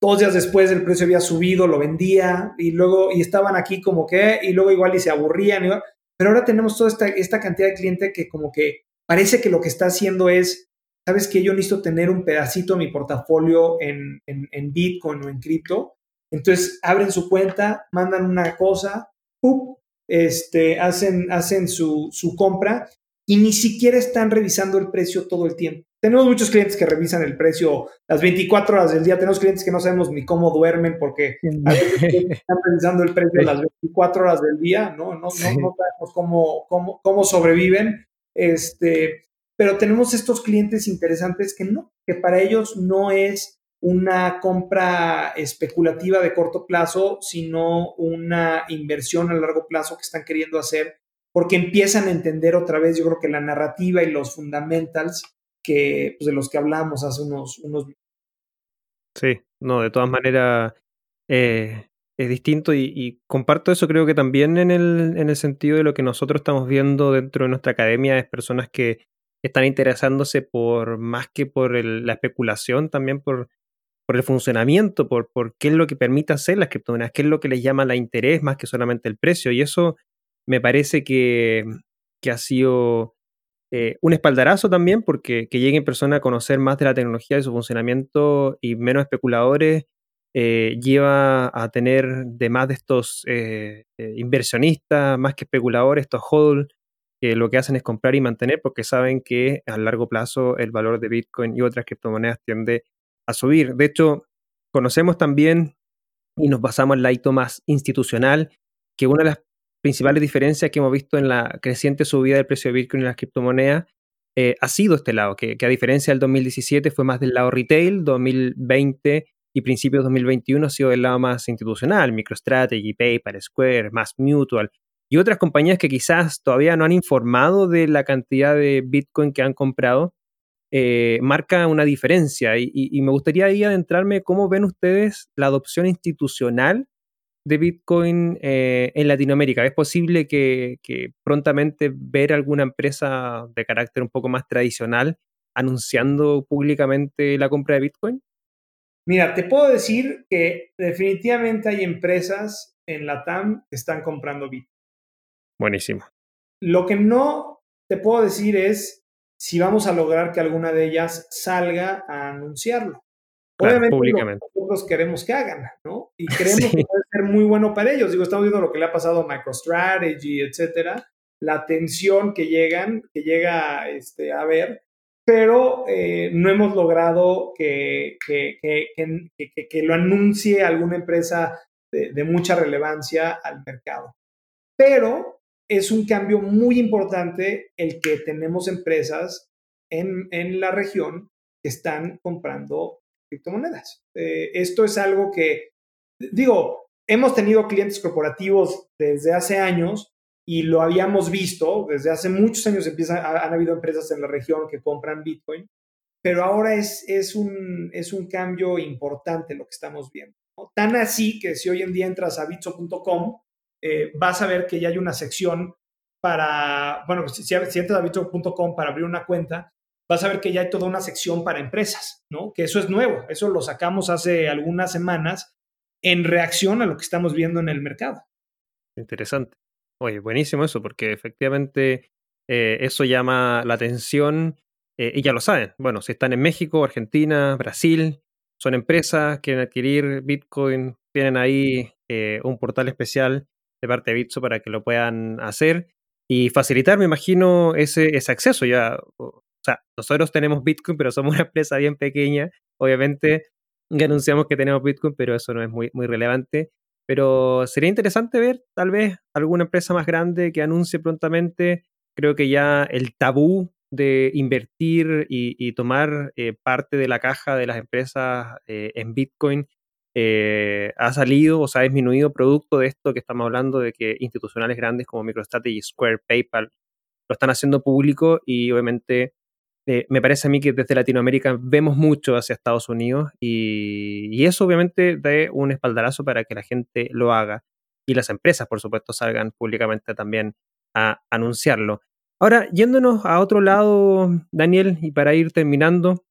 dos días después el precio había subido, lo vendía y luego, y estaban aquí como que, y luego igual y se aburrían. Y, pero ahora tenemos toda esta, esta cantidad de cliente que como que parece que lo que está haciendo es, sabes que yo necesito tener un pedacito de mi portafolio en, en, Bitcoin o en cripto. Entonces abren su cuenta, mandan una cosa, este, hacen, hacen su, su compra y ni siquiera están revisando el precio todo el tiempo. Tenemos muchos clientes que revisan el precio las 24 horas del día. Tenemos clientes que no sabemos ni cómo duermen porque a veces están revisando el precio las 24 horas del día, ¿no? No, no, sabemos cómo, cómo, cómo sobreviven. Este, pero tenemos estos clientes interesantes que no, que para ellos no es una compra especulativa de corto plazo, sino una inversión a largo plazo que están queriendo hacer porque empiezan a entender otra vez, yo creo que la narrativa y los fundamentals que, pues, de los que hablamos hace unos, unos Sí, no, de todas maneras eh, es distinto y, comparto eso creo que también en el, en el sentido de lo que nosotros estamos viendo dentro de nuestra academia es personas que están interesándose por más que por la especulación, también por, por el funcionamiento, por, por qué es lo que permite hacer las criptomonedas, qué es lo que les llama la interés más que solamente el precio. Y eso me parece que, ha sido eh, un espaldarazo también, porque que lleguen personas a conocer más de la tecnología, de su funcionamiento y menos especuladores, eh, lleva a tener de más de estos eh, inversionistas, más que especuladores, estos hodl, que lo que hacen es comprar y mantener porque saben que a largo plazo el valor de Bitcoin y otras criptomonedas tiende a subir. De hecho, conocemos también y nos basamos en la hito más institucional, que una de las principales diferencias que hemos visto en la creciente subida del precio de Bitcoin y las criptomonedas eh, ha sido este lado, que, a diferencia del 2017 fue más del lado retail, 2020 y principios de 2021 ha sido del lado más institucional, MicroStrategy, PayPal, Square, Mass Mutual y otras compañías que quizás todavía no han informado de la cantidad de Bitcoin que han comprado, eh, marca una diferencia. Y, me gustaría ahí adentrarme cómo ven ustedes la adopción institucional de Bitcoin eh, en Latinoamérica. ¿Es posible que, prontamente ver alguna empresa de carácter un poco más tradicional anunciando públicamente la compra de Bitcoin? Mira, te puedo decir que definitivamente hay empresas en la TAM que están comprando Bitcoin. Buenísimo. Lo que no te puedo decir es si vamos a lograr que alguna de ellas salga a anunciarlo. Obviamente nosotros queremos que hagan, ¿no? Y <laughs> creemos que puede ser muy bueno para ellos. Digo, estamos viendo lo que le ha pasado a MicroStrategy, etcétera, la atención que llegan, que llega este, a ver, pero eh, no hemos logrado que, que, que, que, lo anuncie alguna empresa de, de mucha relevancia al mercado. Pero es un cambio muy importante el que tenemos empresas en, la región que están comprando criptomonedas. Eh, esto es algo que, digo, hemos tenido clientes corporativos desde hace años y lo habíamos visto, desde hace muchos años empiezan, han habido empresas en la región que compran Bitcoin, pero ahora es, es, un, es un cambio importante lo que estamos viendo. Tan así que si hoy en día entras a bitso.com, eh, vas a ver que ya hay una sección para, bueno, si, si entras a bitso.com para abrir una cuenta, vas a ver que ya hay toda una sección para empresas, ¿no? Que eso es nuevo, eso lo sacamos hace algunas semanas en reacción a lo que estamos viendo en el mercado. Interesante. Oye, buenísimo eso, porque efectivamente eh, eso llama la atención eh, y ya lo saben. Bueno, si están en México, Argentina, Brasil, son empresas, quieren adquirir Bitcoin, tienen ahí un portal especial de parte de Bitso para que lo puedan hacer y facilitar, me imagino, ese, acceso. Ya, sea, nosotros tenemos Bitcoin, pero somos una empresa bien pequeña. Obviamente, anunciamos que tenemos Bitcoin, pero eso no es muy, muy relevante. Pero sería interesante ver, tal vez, alguna empresa más grande que anuncie prontamente. Creo que ya el tabú de invertir y, tomar eh, parte de la caja de las empresas eh, en Bitcoin eh, ha salido o se ha disminuido producto de esto que estamos hablando de que institucionales grandes como MicroStrategy, Square, PayPal lo están haciendo público y obviamente eh, me parece a mí que desde Latinoamérica vemos mucho hacia Estados Unidos y, eso obviamente da un espaldarazo para que la gente lo haga y las empresas, por supuesto, salgan públicamente también a anunciarlo. Ahora, yéndonos a otro lado, Daniel, y para ir terminando,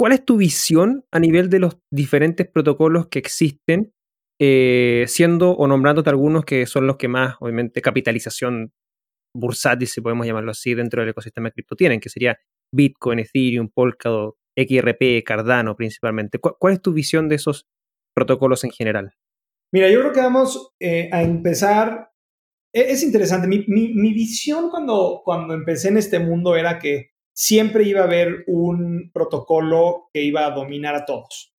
¿Cuál es tu visión a nivel de los diferentes protocolos que existen, eh, siendo o nombrándote algunos que son los que más, obviamente, capitalización bursátil, si podemos llamarlo así, dentro del ecosistema de cripto tienen, que sería Bitcoin, Ethereum, Polkadot, XRP, Cardano principalmente. ¿Cuál, es tu visión de esos protocolos en general? Mira, yo creo que vamos eh, a empezar. E, es, interesante. Mi, visión cuando, cuando empecé en este mundo era que siempre iba a haber un protocolo que iba a dominar a todos.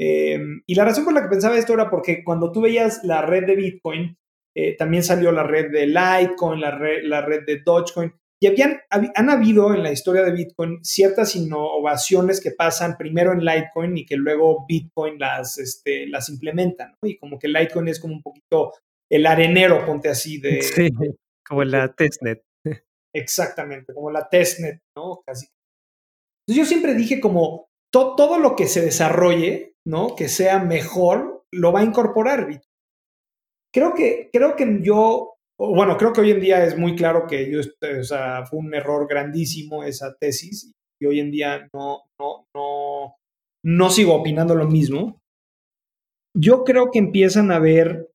Em, y la razón por la que pensaba esto era porque cuando tú veías la red de Bitcoin, eh, también salió la red de Litecoin, la red, la red de Dogecoin, y habían, han habido en la historia de Bitcoin ciertas innovaciones que pasan primero en Litecoin y que luego Bitcoin las, este, las implementa, Y como que Litecoin es como un poquito el arenero, ponte así, de... <laughs> Sí, como la testnet. Exactamente, como la testnet, ¿no? Casi. Entonces yo siempre dije como todo lo que se desarrolle, ¿no? Que sea mejor, lo va a incorporar Bitcoin. Creo que, creo que yo, bueno, creo que hoy en día es muy claro que yo, o sea, fue un error grandísimo esa tesis y hoy en día no, no, no, no sigo opinando lo mismo. Yo creo que empiezan a haber,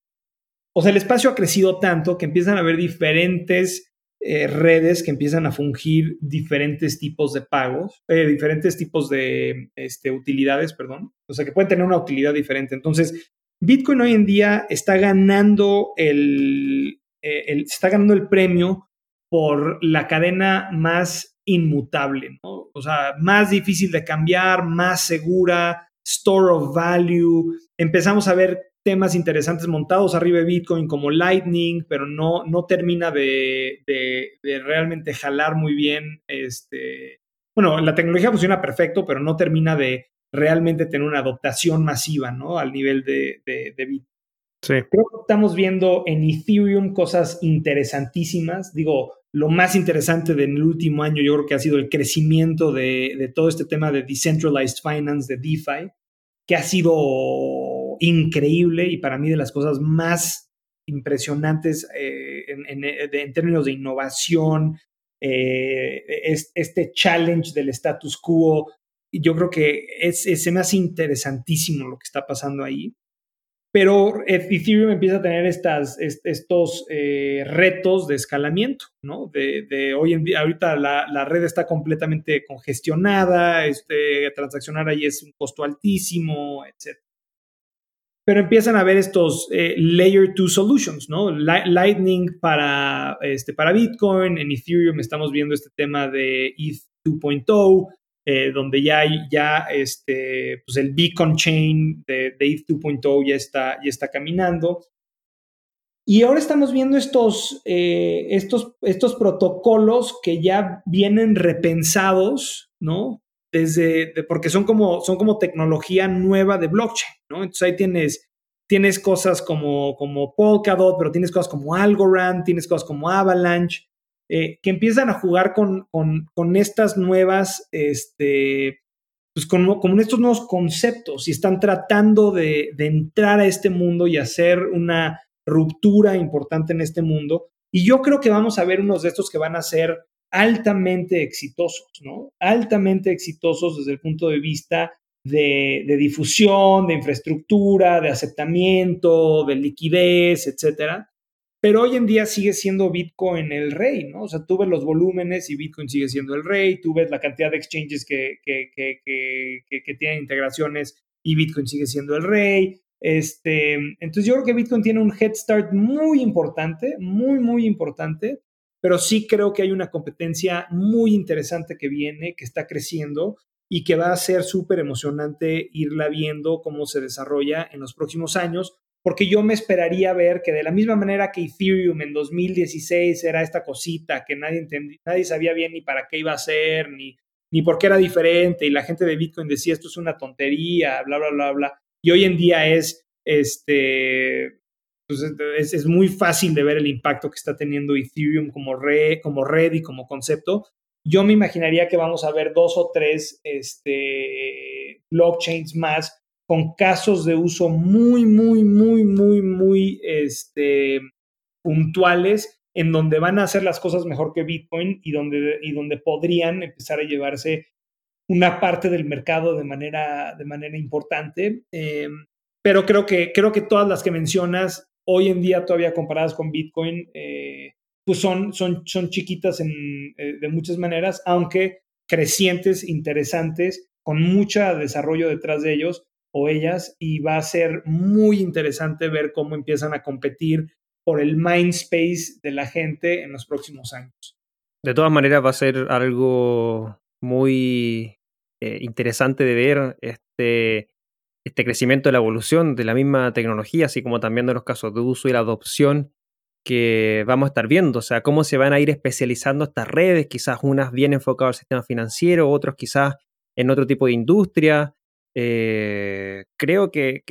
o sea, el espacio ha crecido tanto que empiezan a haber diferentes eh, redes que empiezan a fungir diferentes tipos de pagos, eh, diferentes tipos de este, utilidades, perdón. O sea, que pueden tener una utilidad diferente. Entonces, Bitcoin hoy en día está ganando el, eh, el está ganando el premio por la cadena más inmutable, ¿no? O sea, más difícil de cambiar, más segura, store of value. Empezamos a ver temas interesantes montados arriba de Bitcoin como Lightning, pero no, no termina de, realmente jalar muy bien. Este, bueno, la tecnología funciona perfecto, pero no termina de realmente tener una adoptación masiva, ¿no? Al nivel de, Bitcoin. Sí. Creo que estamos viendo en Ethereum cosas interesantísimas. Digo, lo más interesante del último año yo creo que ha sido el crecimiento de, de todo este tema de decentralized finance, de DeFi, que ha sido increíble y para mí de las cosas más impresionantes eh, en, términos de innovación, eh, este challenge del status quo. Yo creo que es, es, se me hace interesantísimo lo que está pasando ahí. Pero Ethereum empieza a tener estas, estos eh, retos de escalamiento, ¿no? De, hoy en día, ahorita la, la, red está completamente congestionada, este, transaccionar ahí es un costo altísimo, etc pero empiezan a haber estos eh, layer 2 solutions, ¿no? Lightning para, este, para Bitcoin, en Ethereum estamos viendo este tema de ETH 2.0, eh, donde ya hay, ya este, pues el Beacon Chain de, ETH 2.0 ya está, ya está caminando. Y ahora estamos viendo estos, eh, estos, estos protocolos que ya vienen repensados, ¿no? desde, porque son como, son como tecnología nueva de blockchain, ¿no? Entonces ahí tienes, tienes cosas como, como Polkadot, pero tienes cosas como Algorand, tienes cosas como Avalanche, eh, que empiezan a jugar con, con, estas nuevas, este, pues con, con, estos nuevos conceptos y están tratando de, de entrar a este mundo y hacer una ruptura importante en este mundo. Y yo creo que vamos a ver unos de estos que van a ser altamente exitosos, ¿no? Altamente exitosos desde el punto de vista de, difusión, de infraestructura, de aceptamiento, de liquidez, etcétera. Pero hoy en día sigue siendo Bitcoin el rey, ¿no? O sea, tú ves los volúmenes y Bitcoin sigue siendo el rey, tú ves la cantidad de exchanges que, que, que tienen integraciones y Bitcoin sigue siendo el rey. Este, entonces yo creo que Bitcoin tiene un head start muy importante, muy, muy importante pero sí creo que hay una competencia muy interesante que viene, que está creciendo y que va a ser súper emocionante irla viendo cómo se desarrolla en los próximos años, porque yo me esperaría ver que de la misma manera que Ethereum en 2016 era esta cosita que nadie entendía, nadie sabía bien ni para qué iba a ser, ni, ni por qué era diferente, y la gente de Bitcoin decía esto es una tontería, bla, bla, bla, bla, y hoy en día es este pues es, muy fácil de ver el impacto que está teniendo Ethereum como red, como red y como concepto. Yo me imaginaría que vamos a ver dos o tres este, blockchains más con casos de uso muy, muy, muy, muy, muy este, puntuales en donde van a hacer las cosas mejor que Bitcoin y donde, y donde podrían empezar a llevarse una parte del mercado de manera, de manera importante. Eh, pero creo que, creo que todas las que mencionas hoy en día todavía comparadas con Bitcoin, eh, pues son, son, son chiquitas en, eh, de muchas maneras, aunque crecientes, interesantes, con mucho desarrollo detrás de ellos o ellas, y va a ser muy interesante ver cómo empiezan a competir por el mind space de la gente en los próximos años. De todas maneras, va a ser algo muy eh, interesante de ver este este crecimiento de la evolución de la misma tecnología, así como también de los casos de uso y la adopción que vamos a estar viendo, o sea, cómo se van a ir especializando estas redes, quizás unas bien enfocadas al sistema financiero, otros quizás en otro tipo de industria. Eh, creo que,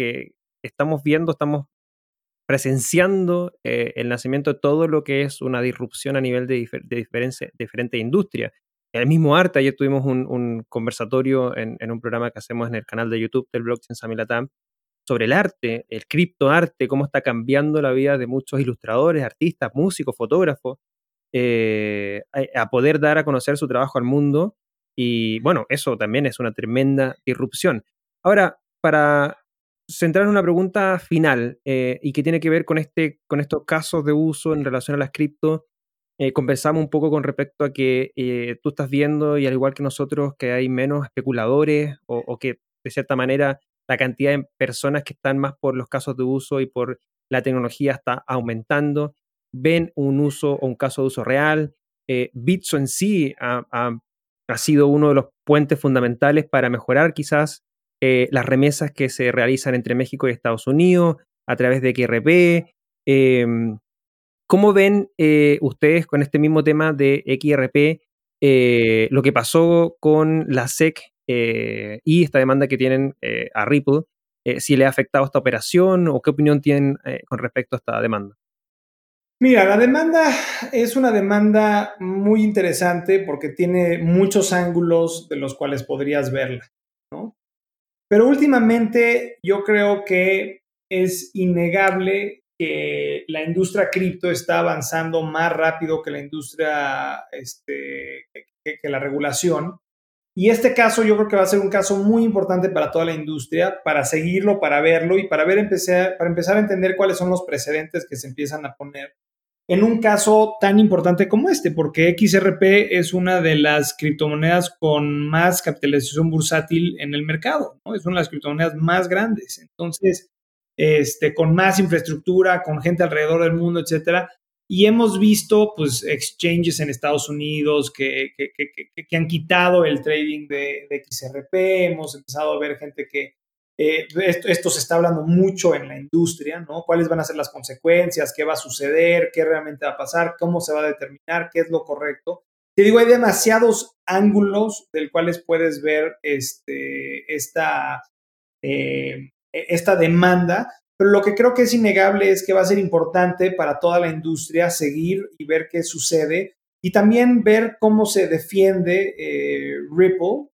estamos viendo, estamos presenciando eh, el nacimiento de todo lo que es una disrupción a nivel de, de diferentes industrias el mismo arte, ayer tuvimos un, conversatorio en, un programa que hacemos en el canal de YouTube del Blockchain Samilatam sobre el arte, el criptoarte, cómo está cambiando la vida de muchos ilustradores, artistas, músicos, fotógrafos, eh, a, poder dar a conocer su trabajo al mundo. Y bueno, eso también es una tremenda disrupción. Ahora, para centrar en una pregunta final eh, y que tiene que ver con, este, con estos casos de uso en relación a las cripto, eh, conversamos un poco con respecto a que eh, tú estás viendo, y al igual que nosotros, que hay menos especuladores o, que de cierta manera la cantidad de personas que están más por los casos de uso y por la tecnología está aumentando, ven un uso o un caso de uso real. Bitso en sí ha, sido uno de los puentes fundamentales para mejorar quizás las remesas que se realizan entre México y Estados Unidos. a través de XRP. Em, ¿Cómo ven eh, ustedes con este mismo tema de XRP eh, lo que pasó con la SEC y esta demanda que tienen a Ripple? si le ha afectado esta operación o qué opinión tienen con respecto a esta demanda. Mira, la demanda es una demanda muy interesante porque tiene muchos ángulos de los cuales podrías verla, ¿no? Pero últimamente yo creo que es innegable que la industria cripto está avanzando más rápido que la industria, este, que, la regulación. Y este caso yo creo que va a ser un caso muy importante para toda la industria, para seguirlo, para verlo y para, ver, empezar, para empezar a entender cuáles son los precedentes que se empiezan a poner en un caso tan importante como este, porque XRP es una de las criptomonedas con más capitalización bursátil en el mercado, ¿no? Es una de las criptomonedas más grandes. Entonces, este, con más infraestructura, con gente alrededor del mundo, etcétera. Y hemos visto, pues, exchanges en Estados Unidos que, que, han quitado el trading de XRP. Hemos empezado a ver gente que eh, esto, se está hablando mucho en la industria, ¿no? ¿Cuáles van a ser las consecuencias? ¿Qué va a suceder? ¿Qué realmente va a pasar? ¿Cómo se va a determinar? ¿Qué es lo correcto? Te digo, hay demasiados ángulos del cuales puedes ver este, esta, eh, esta demanda, pero lo que creo que es innegable es que va a ser importante para toda la industria seguir y ver qué sucede y también ver cómo se defiende eh, Ripple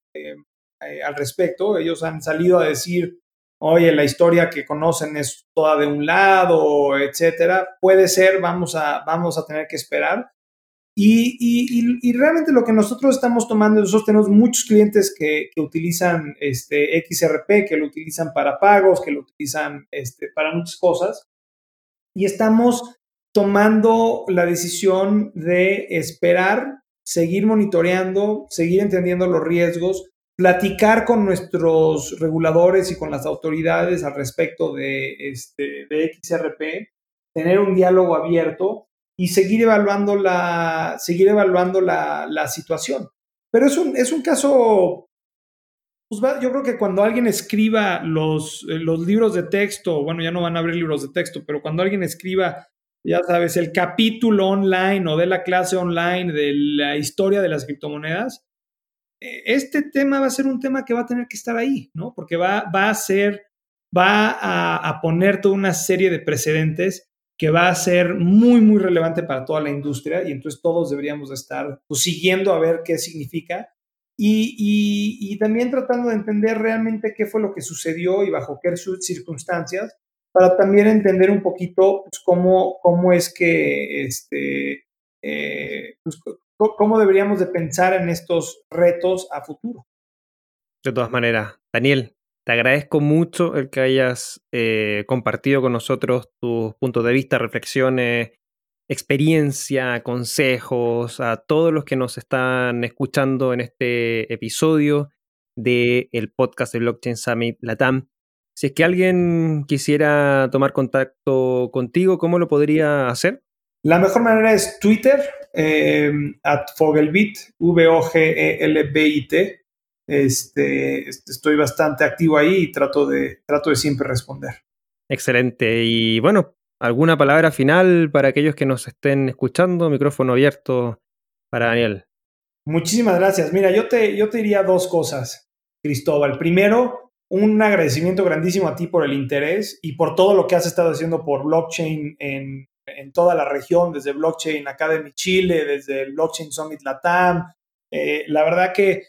eh, al respecto. Ellos han salido a decir, oye, la historia que conocen es toda de un lado, etcétera. Puede ser, vamos a, vamos a tener que esperar. Y, realmente lo que nosotros estamos tomando, nosotros tenemos muchos clientes que, utilizan este XRP, que lo utilizan para pagos, que lo utilizan este, para muchas cosas. Y estamos tomando la decisión de esperar, seguir monitoreando, seguir entendiendo los riesgos platicar con nuestros reguladores y con las autoridades al respecto de, este, de XRP, tener un diálogo abierto y seguir evaluando la, seguir evaluando la, situación. Pero es un, es un caso, pues yo creo que cuando alguien escriba los, los libros de texto, bueno, ya no van a abrir libros de texto, pero cuando alguien escriba, ya sabes, el capítulo online o de la clase online de la historia de las criptomonedas, eh, este tema va a ser un tema que va a tener que estar ahí, ¿no? Porque va, va a ser, va a, poner toda una serie de precedentes que va a ser muy, muy relevante para toda la industria y entonces todos deberíamos estar pues, siguiendo a ver qué significa y, también tratando de entender realmente qué fue lo que sucedió y bajo qué circunstancias para también entender un poquito pues, cómo, cómo es que este, eh, pues, cómo deberíamos de pensar en estos retos a futuro. De todas maneras, Daniel, te agradezco mucho el que hayas eh, compartido con nosotros tus puntos de vista, reflexiones, experiencia, consejos, a todos los que nos están escuchando en este episodio del el podcast de Blockchain Summit Latam. Si es que alguien quisiera tomar contacto contigo, ¿cómo lo podría hacer? La mejor manera es Twitter, eh, at Fogelbit, V-O-G-E-L-B-I-T. Este, estoy bastante activo ahí y trato de, trato de siempre responder. Excelente. Y bueno, ¿alguna palabra final para aquellos que nos estén escuchando? Micrófono abierto para Daniel. Muchísimas gracias. Mira, yo te, yo te diría dos cosas, Cristóbal. Primero, un agradecimiento grandísimo a ti por el interés y por todo lo que has estado haciendo por blockchain en, en toda la región, desde Blockchain Academy Chile, desde Blockchain Summit Latam. Eh, la verdad que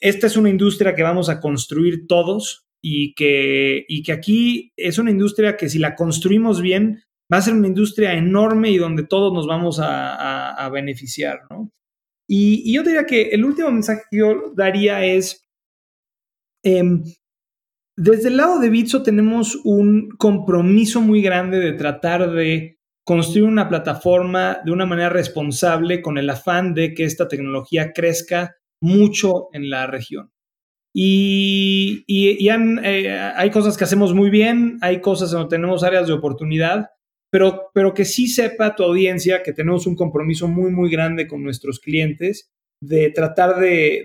esta es una industria que vamos a construir todos y que, y que aquí es una industria que si la construimos bien, va a ser una industria enorme y donde todos nos vamos a, beneficiar, ¿no? Y, yo diría que el último mensaje que yo daría es, em, desde el lado de Bitso tenemos un compromiso muy grande de tratar de construir una plataforma de una manera responsable con el afán de que esta tecnología crezca mucho en la región. Y, eh, hay cosas que hacemos muy bien, hay cosas donde tenemos áreas de oportunidad, pero, pero que sí sepa tu audiencia que tenemos un compromiso muy, muy grande con nuestros clientes de tratar de,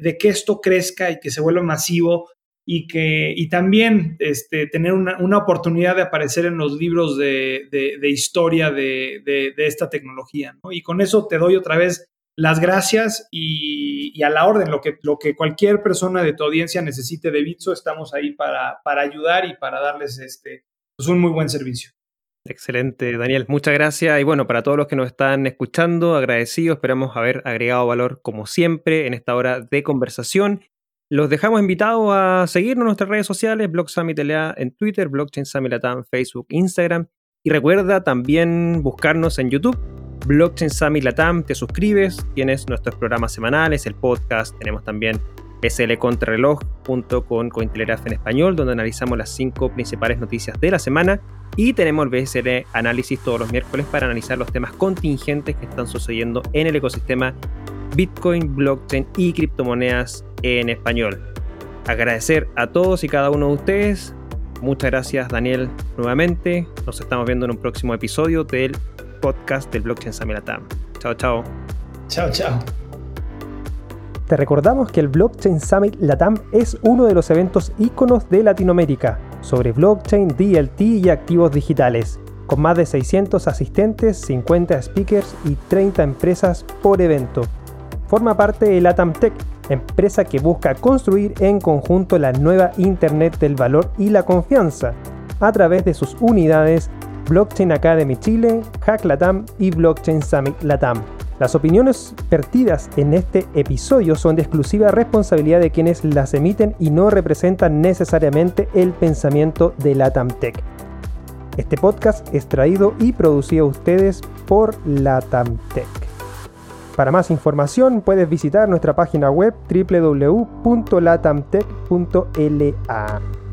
de que esto crezca y que se vuelva masivo y que y también este, tener una, oportunidad de aparecer en los libros de, historia de, esta tecnología. Y con eso te doy otra vez las gracias y, a la orden, lo que, lo que cualquier persona de tu audiencia necesite de Bitso, estamos ahí para, para ayudar y para darles este, pues, un muy buen servicio. Excelente, Daniel. Muchas gracias. Y bueno, para todos los que nos están escuchando, agradecidos. Esperamos haber agregado valor como siempre en esta hora de conversación. Los dejamos invitados a seguirnos en nuestras redes sociales, Blog Summit LA en Twitter, Blockchain Summit Latam, Facebook, Instagram. Y recuerda también buscarnos en YouTube, Blockchain Summit Latam. Te suscribes, tienes nuestros programas semanales, el podcast, tenemos también SL Contrarreloj junto con Cointelegraph en español, donde analizamos las cinco principales noticias de la semana. Y tenemos el BSL Análisis todos los miércoles para analizar los temas contingentes que están sucediendo en el ecosistema Bitcoin, blockchain y criptomonedas en español. Agradecer a todos y cada uno de ustedes. Muchas gracias Daniel nuevamente. Nos estamos viendo en un próximo episodio del podcast del Blockchain Summit Latam. Chao, chao. Chao, chao. Te recordamos que el Blockchain Summit Latam es uno de los eventos íconos de Latinoamérica sobre blockchain, DLT y activos digitales, con más de 600 asistentes, 50 speakers y 30 empresas por evento. Forma parte de Latam Tech, empresa que busca construir en conjunto la nueva Internet del valor y la confianza a través de sus unidades Blockchain Academy Chile, Hack Latam y Blockchain Summit Latam. Las opiniones vertidas en este episodio son de exclusiva responsabilidad de quienes las emiten y no representan necesariamente el pensamiento de Latam Tech. Este podcast es traído y producido a ustedes por Latam Tech. Para más información puedes visitar nuestra página web www.latamtech.la.